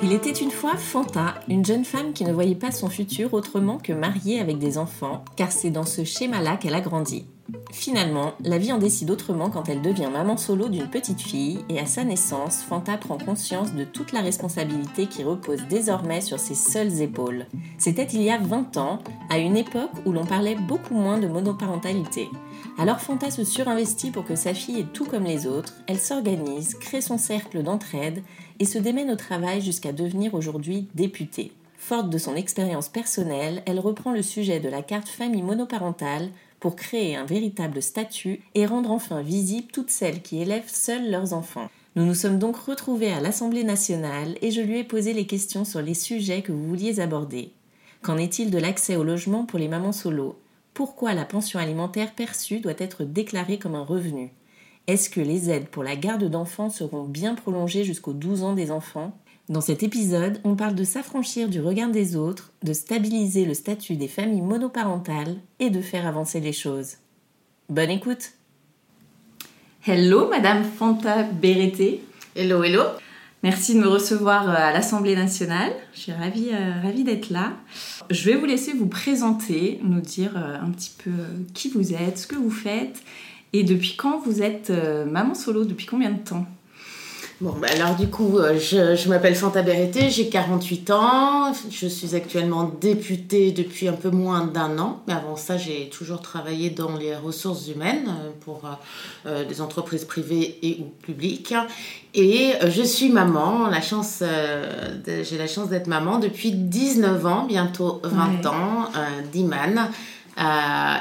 Il était une fois Fanta, une jeune femme qui ne voyait pas son futur autrement que mariée avec des enfants, car c'est dans ce schéma-là qu'elle a grandi. Finalement, la vie en décide autrement quand elle devient maman solo d'une petite fille et à sa naissance, Fanta prend conscience de toute la responsabilité qui repose désormais sur ses seules épaules. C'était il y a 20 ans, à une époque où l'on parlait beaucoup moins de monoparentalité. Alors Fanta se surinvestit pour que sa fille ait tout comme les autres, elle s'organise, crée son cercle d'entraide et se démène au travail jusqu'à devenir aujourd'hui députée. Forte de son expérience personnelle, elle reprend le sujet de la carte famille monoparentale pour créer un véritable statut et rendre enfin visible toutes celles qui élèvent seules leurs enfants. Nous nous sommes donc retrouvés à l'Assemblée nationale et je lui ai posé les questions sur les sujets que vous vouliez aborder. Qu'en est-il de l'accès au logement pour les mamans solo? Pourquoi la pension alimentaire perçue doit être déclarée comme un revenu? Est-ce que les aides pour la garde d'enfants seront bien prolongées jusqu'aux 12 ans des enfants? Dans cet épisode, on parle de s'affranchir du regard des autres, de stabiliser le statut des familles monoparentales et de faire avancer les choses. Bonne écoute Hello Madame Fanta Bérété. Hello, hello. Merci de me recevoir euh, à l'Assemblée nationale. Je suis ravie, euh, ravie d'être là. Je vais vous laisser vous présenter, nous dire euh, un petit peu qui vous êtes, ce que vous faites et depuis quand vous êtes maman solo, depuis combien de temps? Bon, bah alors du coup, euh, je, je m'appelle Fanta Berreté, j'ai 48 ans, je suis actuellement députée depuis un peu moins d'un an, mais avant ça, j'ai toujours travaillé dans les ressources humaines euh, pour euh, des entreprises privées et ou publiques. Et je suis maman, la chance, j'ai la chance d'être maman depuis 19 ans, bientôt 20 ans, d'Iman.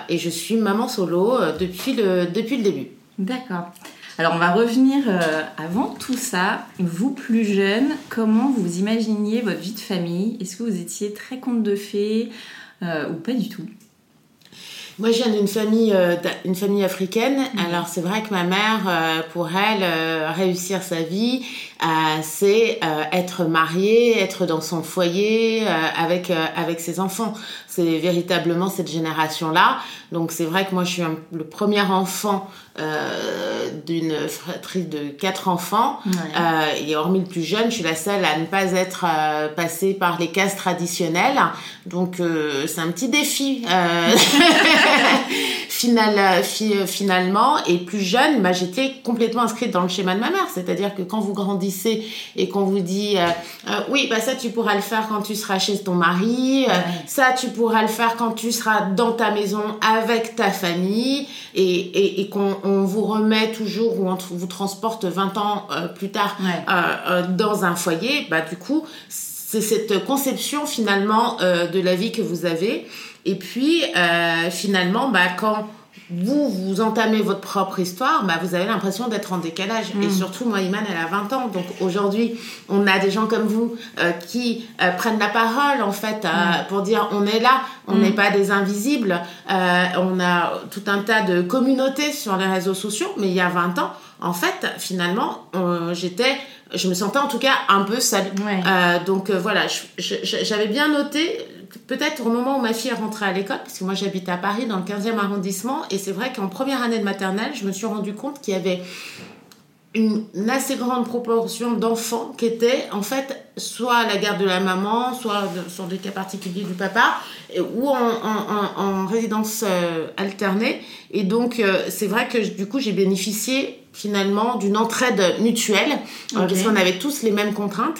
et je suis maman solo depuis le, depuis le début. D'accord. Alors on va revenir euh, avant tout ça. Vous plus jeune, comment vous imaginiez votre vie de famille? Est-ce que vous étiez très conte de fées euh, ou pas du tout? Moi, je viens d'une famille, euh, une famille africaine. Alors, c'est vrai que ma mère, pour elle, réussir sa vie, c'est être mariée, être dans son foyer avec avec ses enfants. C'est véritablement cette génération-là. Donc, c'est vrai que moi, je suis le premier enfant euh, d'une fratrie de quatre enfants. Euh, et hormis le plus jeune, je suis la seule à ne pas être euh, passée par les cases traditionnelles. Donc c'est un petit défi final, finalement. Et plus jeune, bah, j'étais complètement inscrite dans le schéma de ma mère. C'est-à-dire que quand vous grandissez et qu'on vous dit oui, bah ça tu pourras le faire quand tu seras chez ton mari, ça tu pourras le faire quand tu seras dans ta maison avec ta famille et, et, et qu'on on vous remet toujours ou on vous transporte 20 ans euh, plus tard euh, euh, dans un foyer, bah du coup, c'est cette conception finalement de la vie que vous avez. Et puis finalement, bah quand vous, vous entamez votre propre histoire, bah, vous avez l'impression d'être en décalage. Et mm. surtout, moi, Iman, elle a 20 ans. Donc aujourd'hui, on a des gens comme vous euh, qui euh, prennent la parole, en fait, euh, mm. pour dire on est là, on mm. n'est pas des invisibles. on a tout un tas de communautés sur les réseaux sociaux. Mais il y a 20 ans, en fait, finalement, j'étais je me sentais en tout cas un peu seule. donc voilà, j'avais bien noté peut-être au moment où ma fille est rentrée à l'école, parce que moi j'habite à Paris dans le 15e arrondissement, et c'est vrai qu'en première année de maternelle, je me suis rendu compte qu'il y avait une, assez grande proportion d'enfants qui étaient en fait soit à la garde de la maman, soit sur des cas particuliers du papa, ou en, résidence euh, alternée. Et donc euh, c'est vrai que du coup j'ai bénéficié finalement d'une entraide mutuelle, euh, parce qu'on avait tous les mêmes contraintes.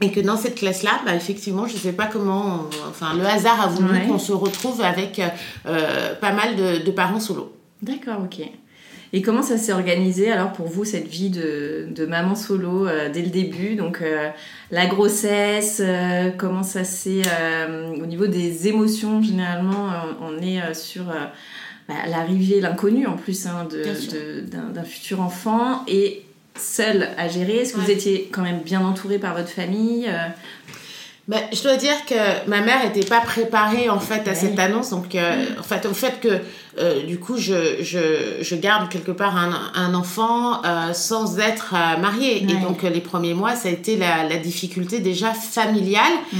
Et que dans cette classe-là, bah, effectivement, je ne sais pas comment, enfin, le hasard a voulu qu'on se retrouve avec pas mal de, de parents solo. D'accord, ok. Et comment ça s'est organisé alors pour vous cette vie de, de maman solo euh, dès le début? Donc euh, la grossesse, euh, comment ça s'est au niveau des émotions généralement on est sur bah, l'arrivée, l'inconnu en plus hein, d'un futur enfant et seul à gérer. Est-ce que vous étiez quand même bien entouré par votre famille bah, je dois dire que ma mère n'était pas préparée en fait à cette annonce, donc en fait au fait que euh, du coup, je, je, je, garde quelque part un, un enfant euh, sans être euh, mariée. Et donc, les premiers mois, ça a été la, la difficulté déjà familiale. Mm.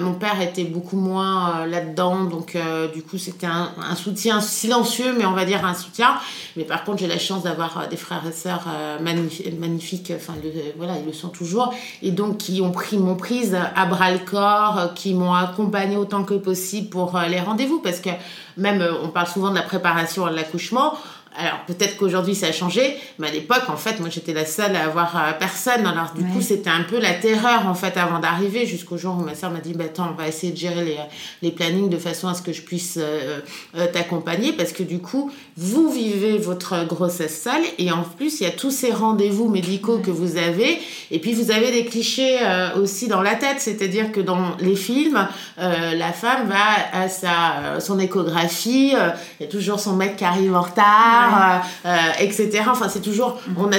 mon père était beaucoup moins là-dedans, donc du coup, c'était un, un, soutien silencieux, mais on va dire un soutien. Mais par contre, j'ai la chance d'avoir des frères et sœurs magnifiques, enfin, voilà, ils le sont toujours, et donc qui ont pris mon prise à bras le corps, qui m'ont accompagné autant que possible pour les rendez-vous, parce que même, on parle souvent de la préparation à l'accouchement. Alors peut-être qu'aujourd'hui ça a changé, mais à l'époque en fait moi j'étais la seule à avoir euh, personne. Alors du coup c'était un peu la terreur en fait avant d'arriver jusqu'au jour où ma soeur m'a dit bah attends on va essayer de gérer les, les plannings de façon à ce que je puisse euh, euh, t'accompagner parce que du coup vous vivez votre grossesse seule et en plus il y a tous ces rendez-vous médicaux que vous avez et puis vous avez des clichés aussi dans la tête, c'est-à-dire que dans les films la femme va à sa son échographie, il y a toujours son mec qui arrive en retard. Euh, euh, etc. Enfin, c'est toujours, mhm. on a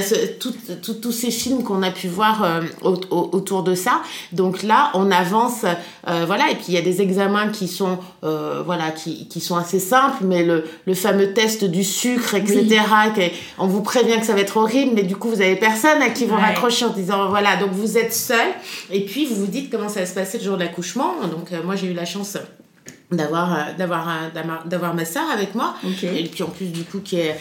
tous ces films qu'on a pu voir euh, autour de ça. Donc là, on avance, voilà. Et puis il y a des examens qui sont, voilà, qui, qui, sont assez simples, mais le, le fameux test du sucre, etc. on vous prévient que ça va être horrible, mais du coup, vous avez personne à qui vous raccrocher en disant, voilà, donc vous êtes seul. Et puis vous vous dites comment ça va se passer le jour de l'accouchement. Donc moi, j'ai eu la chance d'avoir euh, d'avoir d'avoir ma sœur avec moi. Et puis en plus du coup qui est,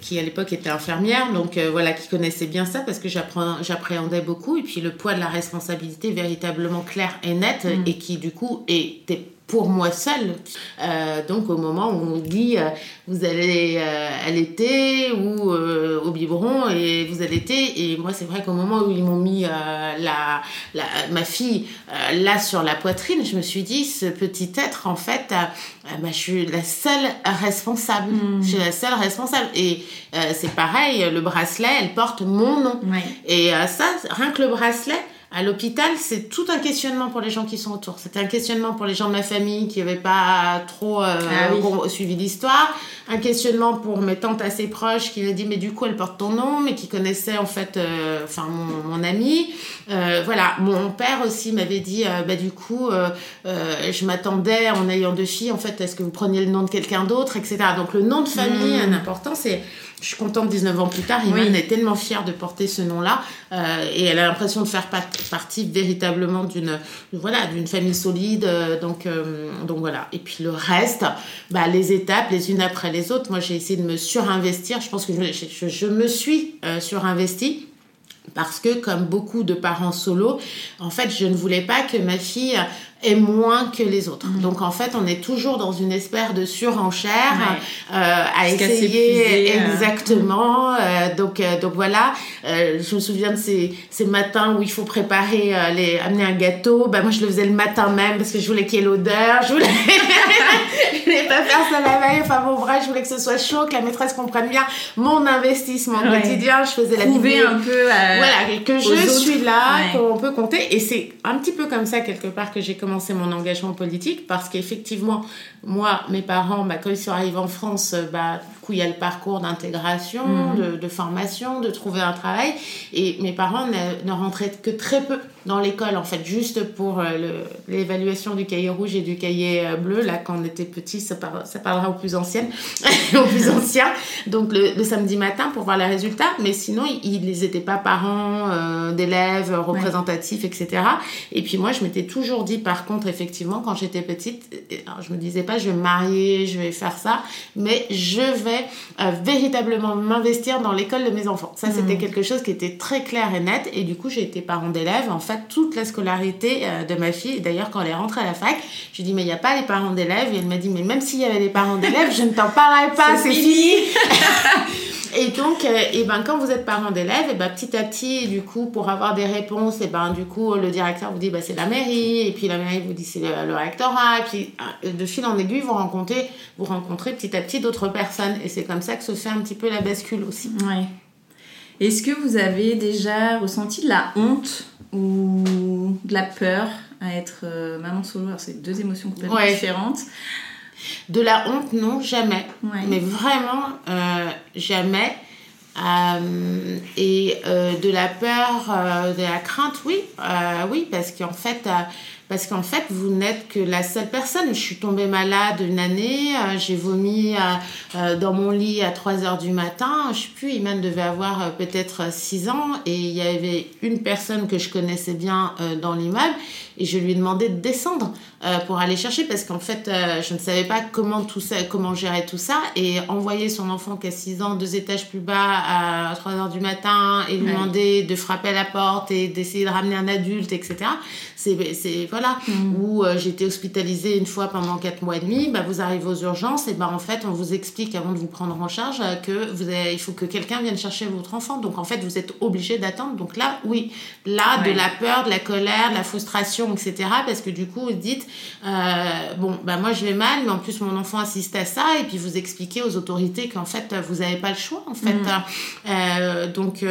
qui, à l'époque était infirmière. Donc euh, voilà qui connaissait bien ça parce que j'appréhendais beaucoup. Et puis le poids de la responsabilité véritablement clair et net mm. et qui du coup était pour moi seule. Euh, donc au moment où on dit euh, vous allez euh, allaiter ou euh, au biberon et vous allaitez et moi c'est vrai qu'au moment où ils m'ont mis la, la, ma fille là sur la poitrine, je me suis dit ce petit être en fait bah, je suis la seule responsable. Hmm. Je suis la seule responsable et c'est pareil le bracelet elle porte mon nom. Et ça rien que le bracelet à l'hôpital, c'est tout un questionnement pour les gens qui sont autour. C'était un questionnement pour les gens de ma famille qui n'avaient pas trop euh, ah suivi l'histoire. Un questionnement pour mes tantes assez proches qui m'ont dit mais du coup elle porte ton nom, mais qui connaissaient en fait, euh, enfin mon, mon, ami. Euh, voilà, mon père aussi m'avait dit bah du coup je m'attendais en ayant deux filles en fait est-ce que vous preniez le nom de quelqu'un d'autre, etc. Donc le nom de famille, mmh. un important, c'est je suis contente 19 ans plus tard. Iman est tellement fière de porter ce nom-là euh, et elle a l'impression de faire partie véritablement d'une voilà d'une famille solide. Euh, donc euh, donc voilà. Et puis le reste, bah, les étapes les unes après les autres. Moi j'ai essayé de me surinvestir. Je pense que je, me suis surinvestie parce que comme beaucoup de parents solo, en fait je ne voulais pas que ma fille est moins que les autres. Mm. Donc en fait, on est toujours dans une espèce de surenchère euh, à essayer euh. exactement. Euh, donc euh, donc voilà, je me souviens de ces, ces matins où il faut préparer les amener un gâteau. Bah moi je le faisais le matin même parce que je voulais qu'il y ait l'odeur. Je voulais je voulais pas faire ça la veille. Enfin bon bref, je voulais que ce soit chaud, que la maîtresse comprenne bien mon investissement quotidien. Je faisais la vidéo. un peu. voilà que je suis là, qu'on peut compter. Et c'est un petit peu comme ça quelque part que j'ai commencé commencé mon engagement politique parce qu'effectivement, moi, mes parents, bah, quand ils sont arrivés en France, euh, bah, coup, il y a le parcours d'intégration, Mhm. de, de formation, de trouver un travail. Et mes parents ne, ne rentraient que très peu dans l'école, en fait, juste pour euh, l'évaluation du cahier rouge et du cahier euh, bleu. Là, quand on était petit, ça, par- ça parlera aux plus anciennes, aux plus anciens. Donc, le, le samedi matin pour voir les résultats. Mais sinon, ils n'étaient pas parents euh, d'élèves représentatifs, etc. Et puis moi, je m'étais toujours dit, par contre, effectivement, quand j'étais petite, je me disais pas, je vais me marier, je vais faire ça, mais je vais euh, véritablement m'investir dans l'école de mes enfants. Ça, c'était quelque chose qui était très clair et net. Et du coup, j'ai été parent d'élèves, en fait, toute la scolarité euh, de ma fille. Et D'ailleurs, quand elle est rentrée à la fac, je lui ai dit, mais il n'y a pas les parents d'élèves. Et elle m'a dit, mais même s'il y avait les parents d'élèves, je ne t'en parlerai pas, c'est fini. Et donc, euh, et ben, quand vous êtes parent d'élèves, et ben, petit à petit, du coup, pour avoir des réponses, et ben, du coup, le directeur vous dit, bah, c'est la mairie, et puis la mairie vous dit, c'est le, le rectorat, et puis euh, de fil en aiguille, vous rencontrez, vous rencontrez petit à petit d'autres personnes. Et c'est comme ça que se fait un petit peu la bascule aussi. Ouais. Est-ce que vous avez déjà ressenti de la honte ou de la peur à être euh, maman solo? Alors, c'est deux émotions complètement Ouais. différentes. De la honte, non, jamais. Ouais. Mais vraiment, euh, jamais. Euh, et euh, de la peur, de la crainte, oui, oui, parce qu'en fait, parce qu'en fait, vous n'êtes que la seule personne. Je suis tombée malade une année, j'ai vomi dans mon lit à 3 heures du matin. Je sais plus, Iman devait avoir peut-être 6 ans et il y avait une personne que je connaissais bien dans l'immeuble et je lui ai demandé de descendre euh, pour aller chercher parce qu'en fait, euh, je ne savais pas comment tout ça, comment gérer tout ça et envoyer son enfant qui a 6 ans deux étages plus bas à 3 heures du matin et lui Ouais. demander de frapper à la porte et d'essayer de ramener un adulte, etc. C'est, c'est voilà. Ou euh, j'ai été hospitalisée une fois pendant 4 mois et demi. Bah, vous arrivez aux urgences et bah, en fait, on vous explique avant de vous prendre en charge que vous avez, il faut que quelqu'un vienne chercher votre enfant. Donc en fait, vous êtes obligé d'attendre. Donc là, oui, là, Ouais. de la peur, de la colère, de la frustration, etc. Parce que du coup, vous dites, euh, bon, bah moi je vais mal, mais en plus mon enfant assiste à ça, et puis vous expliquez aux autorités qu'en fait, vous n'avez pas le choix, en fait. Euh, donc.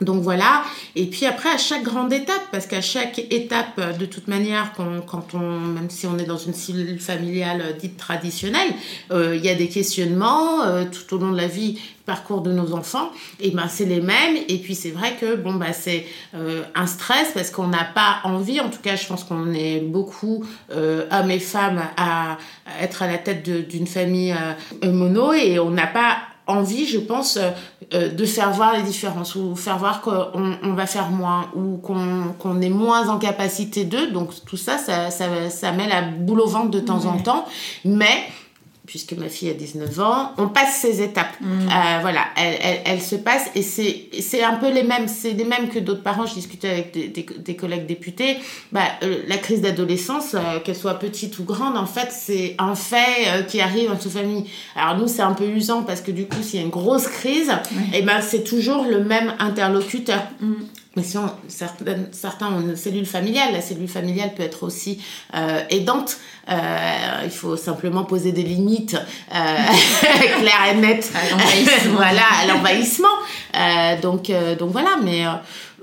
Donc voilà, et puis après à chaque grande étape, parce qu'à chaque étape, de toute manière, quand, on, même si on est dans une cellule familiale euh, dite traditionnelle, euh, il y a des questionnements euh, tout au long de la vie, parcours de nos enfants, et ben c'est les mêmes. Et puis c'est vrai que bon bah c'est un stress parce qu'on n'a pas envie, en tout cas je pense qu'on est beaucoup hommes et femmes à, à être à la tête d'une famille mono et on n'a pas envie, je pense, euh, euh, de faire voir les différences ou faire voir qu'on on va faire moins ou qu'on est moins en capacité d'eux. Donc tout ça, ça, ça, ça met la boule au ventre de temps en temps. Mais puisque ma fille a 19 ans, on passe ces étapes. Euh, voilà, elles, elles, elles se passent et c'est c'est un peu les mêmes, c'est les mêmes que d'autres parents. Je discutais avec des, des, des collègues députés. Bah, euh, la crise d'adolescence, euh, qu'elle soit petite ou grande, en fait, c'est un fait euh, qui arrive dans toute famille. Alors nous, c'est un peu usant parce que du coup, s'il y a une grosse crise, et ben c'est toujours le même interlocuteur. Mais si on, certains ont une cellule familiale, la cellule familiale peut être aussi euh, aidante. Euh, il faut simplement poser des limites euh, claires et nettes. À l'envahissement. voilà, à l'envahissement. Euh, donc, euh, donc voilà, mais euh,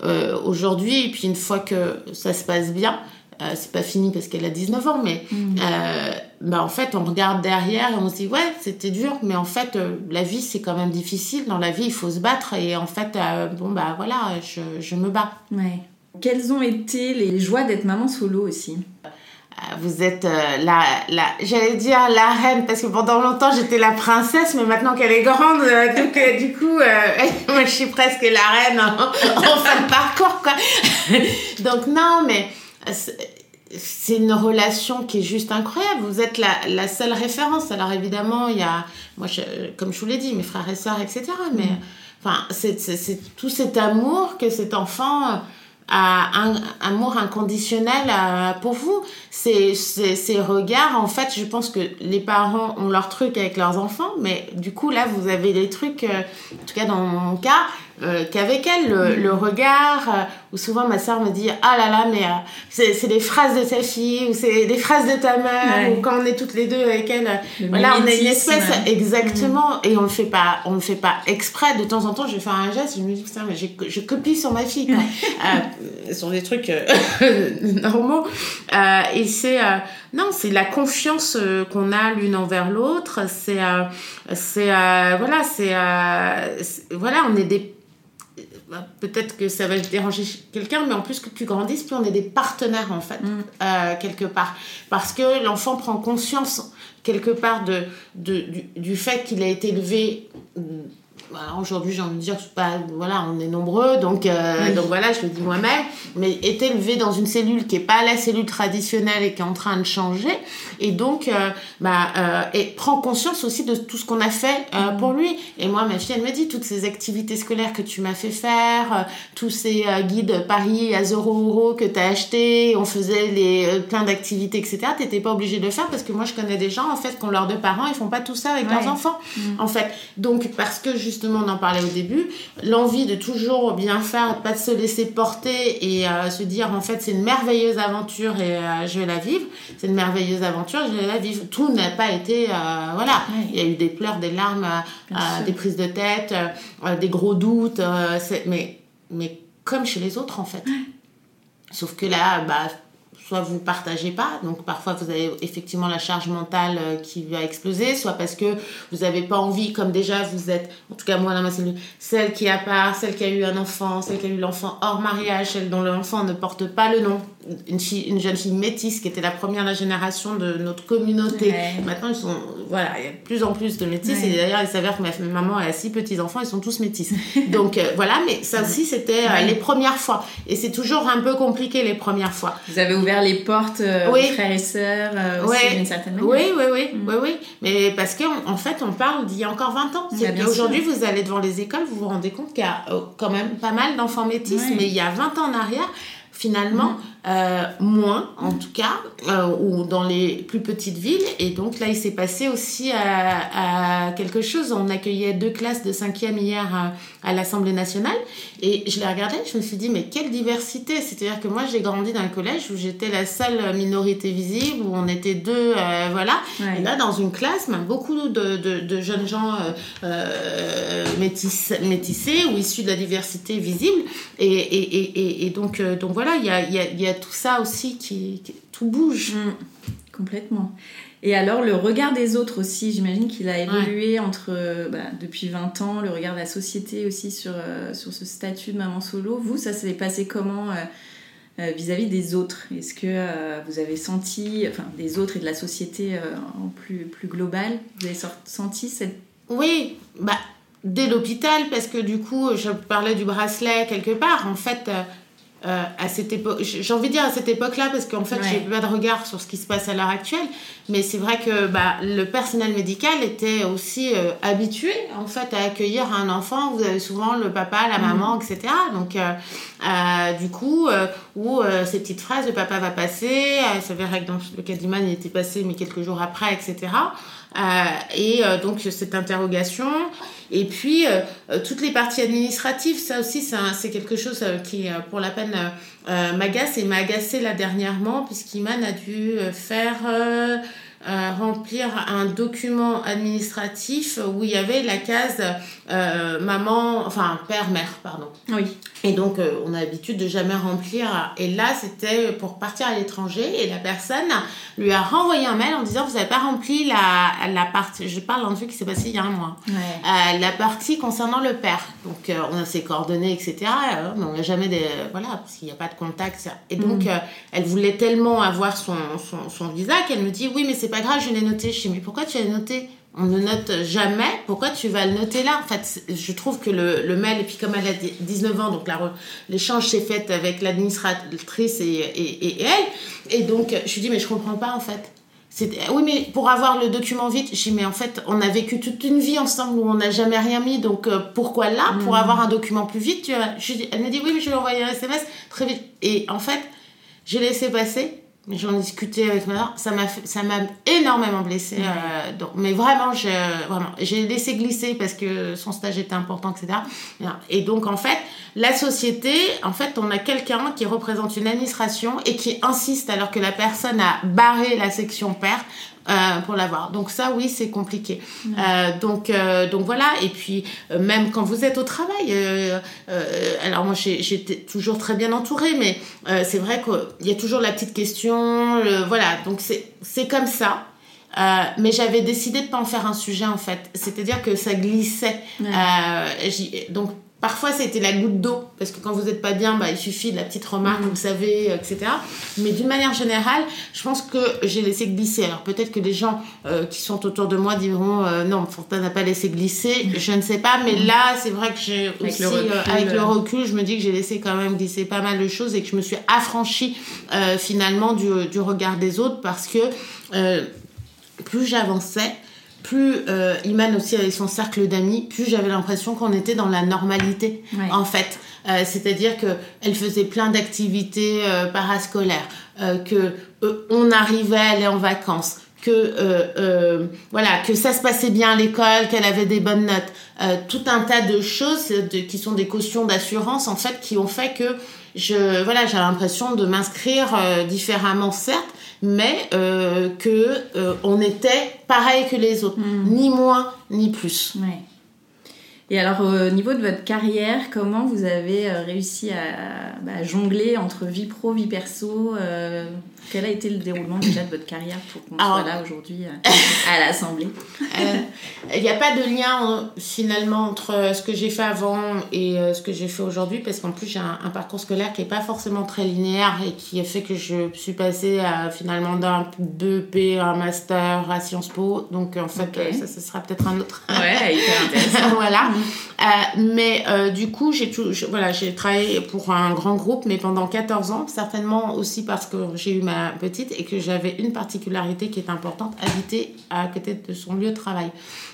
euh, aujourd'hui, et puis une fois que ça se passe bien, euh, c'est pas fini parce qu'elle a 19 ans, mais euh, bah en fait, on regarde derrière et on se dit, ouais, c'était dur, mais en fait, euh, la vie, c'est quand même difficile. Dans la vie, il faut se battre et en fait, bon, bah voilà, je, je me bats. Ouais. Quelles ont été les joies d'être maman solo aussi? Vous êtes euh, la, la j'allais dire la reine parce que pendant longtemps j'étais la princesse mais maintenant qu'elle est grande euh, donc euh, du coup moi je suis presque la reine en, en fin de parcours quoi donc non mais c'est- une relation qui est juste incroyable. Vous êtes la, la seule référence. Alors évidemment il y a moi je, comme je vous l'ai dit mes frères et sœurs etc mais enfin c'est tout cet amour que cet enfant a un amour inconditionnel pour vous. Ces, ces, ces regards, en fait, je pense que les parents ont leur truc avec leurs enfants, mais du coup, là, vous avez des trucs, euh, en tout cas dans mon cas, euh, qu'avec elle, le, le regard, euh, où souvent ma soeur me dit Ah là là, mais euh, c'est c'est des phrases de ta fille, ou c'est des phrases de ta mère, Ouais. ou quand on est toutes les deux avec elle, Le voilà, on a une espèce, exactement, et on le fait pas, on le fait pas exprès. De temps en temps, je vais faire un geste, je me dis Putain, mais je copie sur ma fille, quoi. Euh, sur des trucs euh, normaux. Euh, et c'est, euh, non, c'est la confiance euh, qu'on a l'une envers l'autre, c'est, euh, c'est, euh, voilà, c'est, euh, c'est- voilà, on est des bah, peut-être que ça va déranger quelqu'un, mais en plus que tu grandisses, plus on est des partenaires en fait, euh, quelque part. Parce que l'enfant prend conscience quelque part de, de, du, du fait qu'il a été élevé. euh, voilà, Aujourd'hui, j'ai envie de dire, pas, voilà, on est nombreux, donc, euh, donc voilà, je le dis moi-même, mais est élevé dans une cellule qui est pas la cellule traditionnelle et qui est en train de changer, et donc, euh, bah, euh, et prend conscience aussi de tout ce qu'on a fait euh, pour lui. Et moi, ma fille, elle me dit, toutes ces activités scolaires que tu m'as fait faire, euh, tous ces guides Paris à 0 euros que tu as achetés, on faisait les, plein d'activités, etc. T'étais pas obligé de le faire parce que moi, je connais des gens, en fait, qui ont leurs deux parents, ils font pas tout ça avec Ouais. leurs enfants, en fait. Donc, parce que justement, on en parlait au début, l'envie de toujours bien faire, pas de se laisser porter et se dire, en fait, c'est une merveilleuse aventure et je vais la vivre. C'est une merveilleuse aventure, je vivre. Tout n'a pas été, euh, voilà. Il y a eu des pleurs, des larmes, euh, euh, des prises de tête, euh, des gros doutes, mais, mais comme chez les autres, en fait. Sauf que là, bah, soit vous partagez pas, donc parfois vous avez effectivement la charge mentale euh, qui va exploser, soit parce que vous n'avez pas envie, comme déjà vous êtes, en tout cas moi dans ma cellule, celle qui à part, celle qui a eu un enfant, celle qui a eu l'enfant hors mariage, celle dont l'enfant ne porte pas le nom, une, fille, une jeune fille métisse qui était la première de la génération de notre communauté. Ouais. Maintenant ils sont, voilà, il y a de plus en plus de métisses Ouais. et d'ailleurs il s'avère que ma maman a six petits enfants, ils sont tous métis. Donc euh, voilà, mais ça aussi c'était euh, Ouais. les premières fois et c'est toujours un peu compliqué les premières fois. Vous avez ouvert les portes euh, Oui. aux frères et sœurs euh, aussi d'une certaine manière. Oui, oui, oui, Mm. oui, oui. Mais parce qu'en en fait, on parle d'il y a encore 20 ans. Bah, C'est qu'aujourd'hui, vous allez devant les écoles, vous vous rendez compte qu'il y a euh, quand même pas mal d'enfants métis. Mais il y a 20 ans en arrière, finalement, Mm. Euh, moins, en tout cas, euh, ou dans les plus petites villes. Et donc là, il s'est passé aussi à, à quelque chose. On accueillait deux classes de cinquième hier à, à l'Assemblée nationale. Et je les regardais, je me suis dit, mais quelle diversité C'est-à-dire que moi, j'ai grandi dans un collège où j'étais la seule minorité visible, où on était deux, euh, voilà. Ouais. Et là, dans une classe, ben, beaucoup de, de, de jeunes gens métis, métissés ou issus de la diversité visible. Et, et, et, et, et donc, donc voilà, il y a, il y, a, il y a tout ça aussi qui, qui- tout bouge. Mm, complètement. Et alors, le regard des autres aussi, j'imagine qu'il a évolué entre, euh, bah, depuis 20 ans, le regard de la société aussi sur, euh, sur ce statut de maman solo. Vous, ça s'est passé comment euh, euh, vis-à-vis des autres? Est-ce que euh, vous avez senti, enfin des autres et de la société en plus, plus global, vous avez senti cette... Oui, bah, dès l'hôpital, parce que du coup, je parlais du bracelet quelque part. En fait, euh, à cette époque, j'ai envie de dire à cette époque-là, parce qu'en fait, Ouais. j'ai pas de regard sur ce qui se passe à l'heure actuelle. Mais c'est vrai que bah, le personnel médical était aussi euh, habitué, en fait, à accueillir un enfant. Vous avez souvent le papa, la maman, etc. Donc, euh, euh, du coup, euh, où euh, ces petites phrases, le papa va passer. Euh, il s'avérait que dans le cas d'Iman, il était passé, mais quelques jours après, etc. Euh, et euh, donc cette interrogation. Et puis euh, toutes les parties administratives ça aussi c'est quelque chose qui pour la peine m'agace et m'a agacé là dernièrement puisqu'Iman a dû faire euh, remplir un document administratif où il y avait la case euh, maman enfin père mère pardon Oui. et donc, euh, on a l'habitude de jamais remplir. Et là, c'était pour partir à l'étranger. Et la personne lui a renvoyé un mail en disant, vous n'avez pas rempli la, la partie... Je parle d'un truc qui s'est passé il y a un mois. Ouais. La partie concernant le père. Donc, on a ses coordonnées, etc. mais on n'a jamais des... Voilà, parce qu'il n'y a pas de contact. ça. Et donc, euh, elle voulait tellement avoir son, son, son visa qu'elle me dit, oui, mais c'est pas grave, je l'ai noté. Je dis, mais pourquoi tu l'as noté? On ne note jamais. Pourquoi tu vas le noter là? En fait, je trouve que le, le mail, et puis comme elle a dix- 19 ans, donc l'échange s'est fait avec l'administratrice et, et, et elle. Et donc, je lui dis, mais je comprends pas en fait. C'est- Oui, mais pour avoir le document vite, je dis, mais en fait, on a vécu toute une vie ensemble où on n'a jamais rien mis, donc euh, pourquoi là, pour avoir un document plus vite tu vois je lui dis- Elle me dit, oui, mais je lui ai envoyé un SMS très vite. Et en fait, j'ai laissé passer j'en discutais avec ma ça m'a ça m'a énormément blessée euh, donc mais vraiment je vraiment j'ai laissé glisser parce que son stage était important etc et donc en fait la société en fait on a quelqu'un qui représente une administration et qui insiste alors que la personne a barré la section père euh, pour l'avoir. Donc ça, oui, c'est compliqué. Euh, donc, euh, donc voilà. Et puis, même quand vous êtes au travail, alors moi, j'étais toujours très bien entourée, mais c'est vrai qu'il y a toujours la petite question. voilà. Donc c'est comme ça. Euh, mais j'avais décidé de pas en faire un sujet en fait. C'est-à-dire que ça glissait. Euh, donc Parfois, c'était la goutte d'eau, parce que quand vous n'êtes pas bien, bah, il suffit de la petite remarque, vous savez, euh, etc. Mais d'une manière générale, je pense que j'ai laissé glisser. Alors peut-être que les gens euh, qui sont autour de moi diront euh, non, Fontaine n'a pas laissé glisser, je ne sais pas, mais là, c'est vrai que j'ai aussi, le recul, avec le recul, je me dis que j'ai laissé quand même glisser pas mal de choses et que je me suis affranchie finalement du, du, regard des autres parce que plus j'avançais, plus euh, Iman aussi avait son cercle d'amis, plus j'avais l'impression qu'on était dans la normalité, en fait. Euh, c'est-à-dire que elle faisait plein d'activités euh, parascolaires, euh, que on arrivait à aller en vacances, que voilà, que ça se passait bien à l'école, qu'elle avait des bonnes notes, tout un tas de choses qui sont des cautions d'assurance en fait, qui ont fait que je voilà, j'ai l'impression de m'inscrire différemment certes, mais euh, que euh, on était pareil que les autres, hmm. ni moins ni plus. Ouais. Et alors, au niveau de votre carrière, comment vous avez euh, réussi à bah, jongler entre vie pro, vie perso euh, Quel a été le déroulement déjà de votre carrière pour qu'on soit là aujourd'hui euh, à l'Assemblée Il n'y a pas de lien finalement entre ce que j'ai fait avant et ce que j'ai fait aujourd'hui, parce qu'en plus j'ai un, parcours scolaire qui n'est pas forcément très linéaire et qui a fait que je suis passée à, finalement d'un BEP à un master à Sciences Po. Donc en fait, ça, ce sera peut-être un autre. Ouais, hyper intéressant. voilà. Euh, mais euh, du coup, j'ai tout, voilà, j'ai travaillé pour un grand groupe, mais pendant 14 ans, certainement aussi parce que j'ai eu ma petite et que j'avais une particularité qui est importante, habiter à côté de son lieu de travail.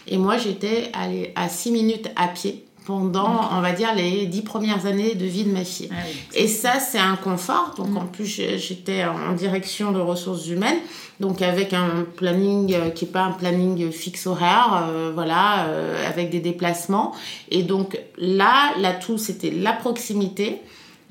Et moi, j'étais à 6 minutes à pied pendant, on va dire, les dix premières années de vie de ma fille. Ah et ça, c'est un confort. Donc, en plus, j'étais en direction de ressources humaines, donc avec un planning euh, qui n'est pas un planning fixe horaire, euh, voilà, euh, avec des déplacements. Et donc là, l'atout, c'était la proximité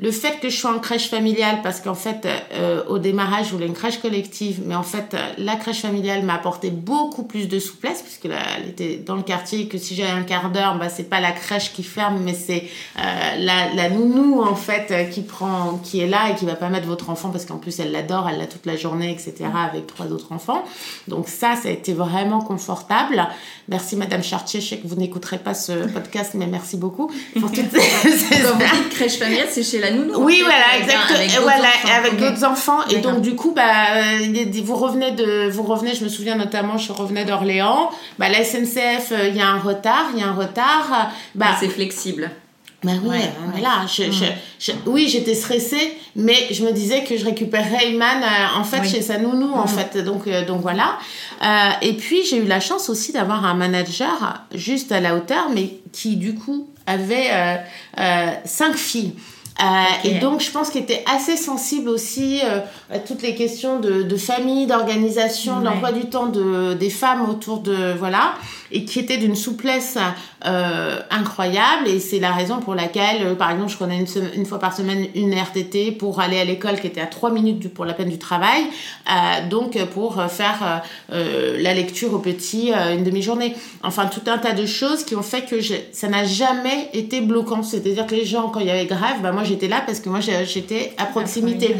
le fait que je sois en crèche familiale, parce qu'en fait, euh, au démarrage, je voulais une crèche collective, mais en fait, la crèche familiale m'a apporté beaucoup plus de souplesse, puisque là, elle était dans le quartier, que si j'avais un quart d'heure, bah, c'est pas la crèche qui ferme, mais c'est euh, la, la, nounou, en fait, qui prend, qui est là et qui va pas mettre votre enfant, parce qu'en plus, elle l'adore, elle l'a toute la journée, etc., avec trois autres enfants. Donc ça, ça a été vraiment confortable. Merci, Madame Chartier. Je sais que vous n'écouterez pas ce podcast, mais merci beaucoup pour toutes ces... crèche familiale, c'est chez la oui, voilà, exactement. Avec, voilà, avec d'autres enfants. Et donc, du coup, bah, euh, vous revenez de, vous revenez, je me souviens notamment, je revenais d'Orléans. Bah, la SNCF, euh, il y a un retard, il y a un retard. Bah, c'est flexible. Ben oui, voilà. Je, je, oui, j'étais stressée, mais je me disais que je récupérerais Iman euh, en fait chez sa nounou en fait. Donc donc voilà. Euh, et puis j'ai eu la chance aussi d'avoir un manager juste à la hauteur, mais qui du coup avait cinq filles. Euh, et donc, je pense qu'il était assez sensible aussi euh, à toutes les questions de, de famille, d'organisation, d'emploi du temps de, des femmes autour de... Voilà et qui était d'une souplesse euh, incroyable. Et c'est la raison pour laquelle, euh, par exemple, je prenais une, une, fois par semaine une RTT pour aller à l'école qui était à 3 minutes du, pour la peine du travail, euh, donc pour faire la lecture aux petits une demi-journée. Enfin, tout un tas de choses qui ont fait que ça n'a jamais été bloquant. C'est-à-dire que les gens, quand il y avait grève, bah, moi j'étais là parce que moi j'étais à proximité.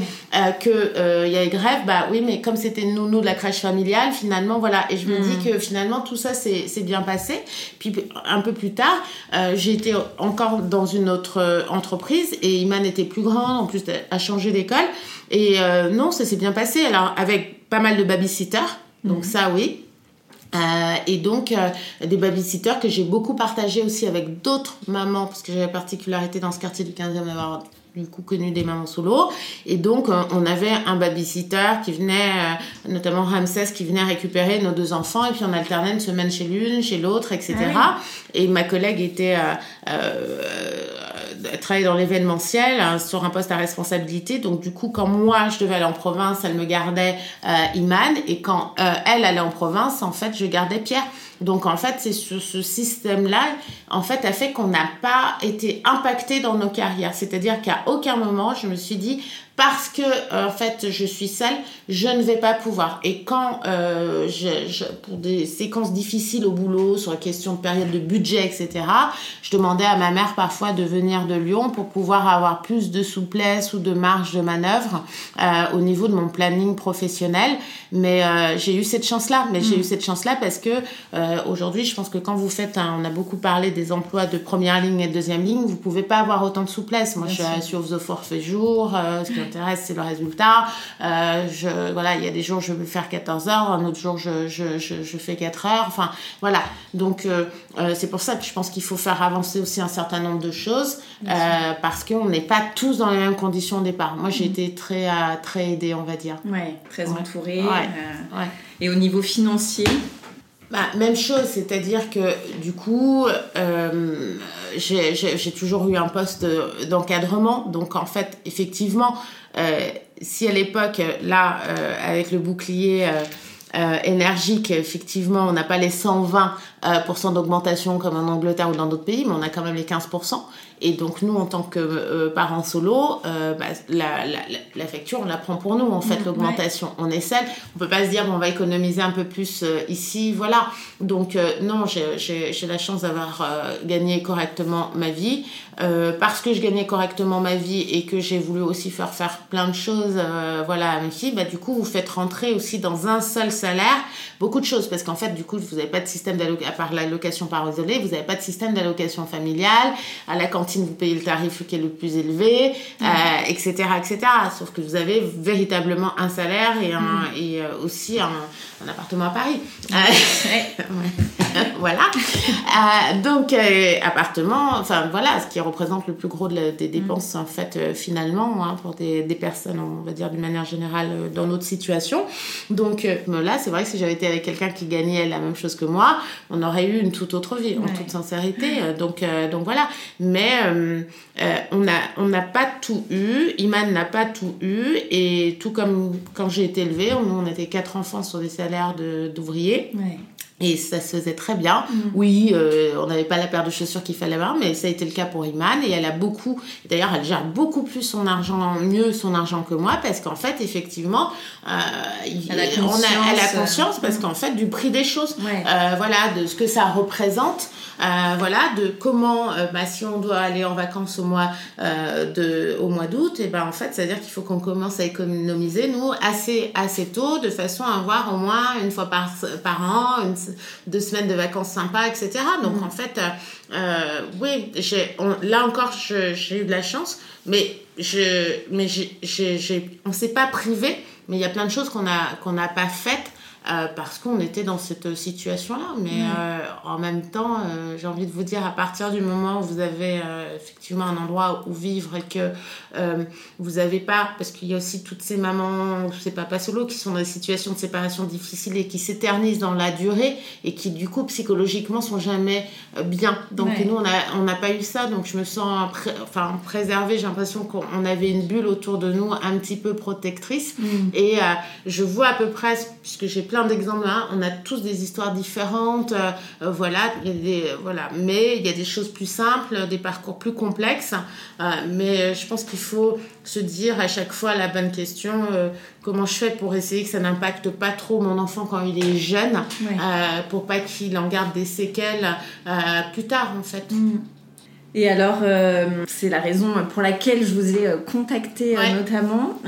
que il y avait grève, bah oui, mais comme c'était nounou de la crèche familiale, finalement, voilà. Et je me dis hmm. que finalement, tout ça, c'est bien passé. Puis un peu plus tard, euh, j'ai été encore dans une autre euh, entreprise et Iman était plus grande, en plus a changé d'école. Et euh, non, ça s'est bien passé. Alors avec pas mal de babysitters, donc mhm. ça oui. et donc des babysitters que j'ai beaucoup partagé aussi avec d'autres mamans parce que j'avais la particularité dans ce quartier du 15e d'avoir du coup connu des mamans solo et donc euh, on avait un babysitter qui venait euh, notamment Ramsès qui venait récupérer nos deux enfants. Et puis on alternait une semaine chez l'une chez l'autre etc ah et ma collègue était euh, travailler dans l'événementiel hein, sur un poste à responsabilité. Donc du coup, quand moi je devais aller en province, elle me gardait euh, Iman, et quand euh, elle allait en province, en fait, je gardais Pierre. Donc en fait, c'est ce, ce système-là, en fait, a fait qu'on n'a pas été impacté dans nos carrières. C'est-à-dire qu'à aucun moment, je me suis dit, parce que euh, en fait je suis seule, je ne vais pas pouvoir. Et quand euh, je, pour des séquences difficiles au boulot, sur la question de période de budget, etc., je demandais à ma mère parfois de venir de Lyon pour pouvoir avoir plus de souplesse ou de marge de manœuvre euh, au niveau de mon planning professionnel. Mais j'ai eu cette chance-là. Mais j'ai mm. eu cette chance-là parce que aujourd'hui, je pense que quand vous faites, on a beaucoup parlé des emplois de première ligne et de deuxième ligne, vous pouvez pas avoir autant de souplesse. Moi, je suis sur The Forfait Jour, ce qui intéresse, c'est le résultat. Euh, je, voilà, il y a des jours, je veux faire 14 heures, un autre jour, je, je, je, je fais 4 heures. Enfin, voilà. Donc, euh, euh, c'est pour ça que je pense qu'il faut faire avancer aussi un certain nombre de choses euh, parce qu'on n'est pas tous dans les mêmes conditions au départ. Moi, j'ai mm. été très, très aidée, on va dire. Ouais, très entourée. Ouais. Et au niveau financier bah, même chose, c'est-à-dire que du coup, euh, j'ai toujours eu un poste d'encadrement. Donc en fait, effectivement, euh, si à l'époque, là, euh, avec le bouclier euh, énergique, effectivement, on n'a pas les 120% euh, d'augmentation comme en Angleterre ou dans d'autres pays, mais on a quand même les 15%. Et donc nous, en tant que euh, parents solo, euh, bah, la, la, la, facture, on la prend pour nous, en fait, l'augmentation. On est seul. On peut pas se dire, bon, on va économiser un peu plus euh, ici, voilà. Donc non, j'ai la chance d'avoir gagné correctement ma vie. parce que je gagnais correctement ma vie et que j'ai voulu aussi faire faire plein de choses, voilà, à mes filles, bah, du coup, vous faites rentrer aussi dans un seul salaire beaucoup de choses. Parce qu'en fait, du coup, vous n'avez pas de système d'allocation, à part l'allocation par isolé, vous n'avez pas de système d'allocation familiale. À la cantine, vous payez le tarif qui est le plus élevé, etc., mm. etc. Sauf que vous avez véritablement un salaire et, un, mm. et euh, aussi un, un, appartement à Paris. voilà. Euh, donc, euh, appartement, enfin voilà, ce qui représente le plus gros des mm. dépenses, en fait, finalement, hein, pour des, des, personnes, on va dire d'une manière générale, dans notre situation. Donc là, c'est vrai que si j'avais été avec quelqu'un qui gagnait la même chose que moi, on aurait eu une toute autre vie, en toute sincérité. Donc, donc voilà. Mais euh, euh, on n'a on pas tout eu, Iman n'a pas tout eu, et tout comme quand j'ai été élevée, on, on était quatre enfants sur des salaires d'ouvriers. Et ça se faisait très bien. Mm. Oui, euh, on n'avait pas la paire de chaussures qu'il fallait avoir, mais ça a été le cas pour Iman. Et elle a beaucoup, d'ailleurs, elle gère beaucoup plus son argent, mieux son argent que moi, parce qu'en fait, effectivement, euh, elle, a conscience, on a, elle a conscience parce mm. qu'en fait, du prix des choses, euh, voilà, de ce que ça représente, euh, voilà, de comment, euh, bah, si on doit aller en vacances au mois de, au mois d'août, et ben en fait, c'est-à-dire qu'il faut qu'on commence à économiser nous assez assez tôt, de façon à avoir au moins une fois par par an une deux semaines de vacances sympas, etc. Donc mm. en fait, euh, euh oui, là encore, j'ai eu de la chance, mais je, mais j'ai, on s'est pas privé, mais il y a plein de choses qu'on a qu'on n'a pas faites euh, parce qu'on était dans cette situation-là. Mais euh, en même temps, euh, j'ai envie de vous dire, à partir du moment où vous avez effectivement un endroit où vivre et que vous n'avez pas, parce qu'il y a aussi toutes ces mamans, ces papas solo qui sont dans des situations de séparation difficiles et qui s'éternisent dans la durée et qui du coup psychologiquement sont jamais bien. Donc nous, on n'a pas eu ça, donc je me sens enfin, préservée. J'ai l'impression qu'on avait une bulle autour de nous un petit peu protectrice. Mm. Et je vois à peu près, puisque j'ai plein d'exemples hein. On a tous des histoires différentes, euh, euh, voilà, des, voilà. Mais il y a des choses plus simples, des parcours plus complexes. Euh, mais je pense qu'il faut se dire à chaque fois la bonne question comment je fais pour essayer que ça n'impacte pas trop mon enfant quand il est jeune, pour pas qu'il en garde des séquelles plus tard en fait. Mm. Et alors, euh, c'est la raison pour laquelle je vous ai euh, contacté euh, notamment,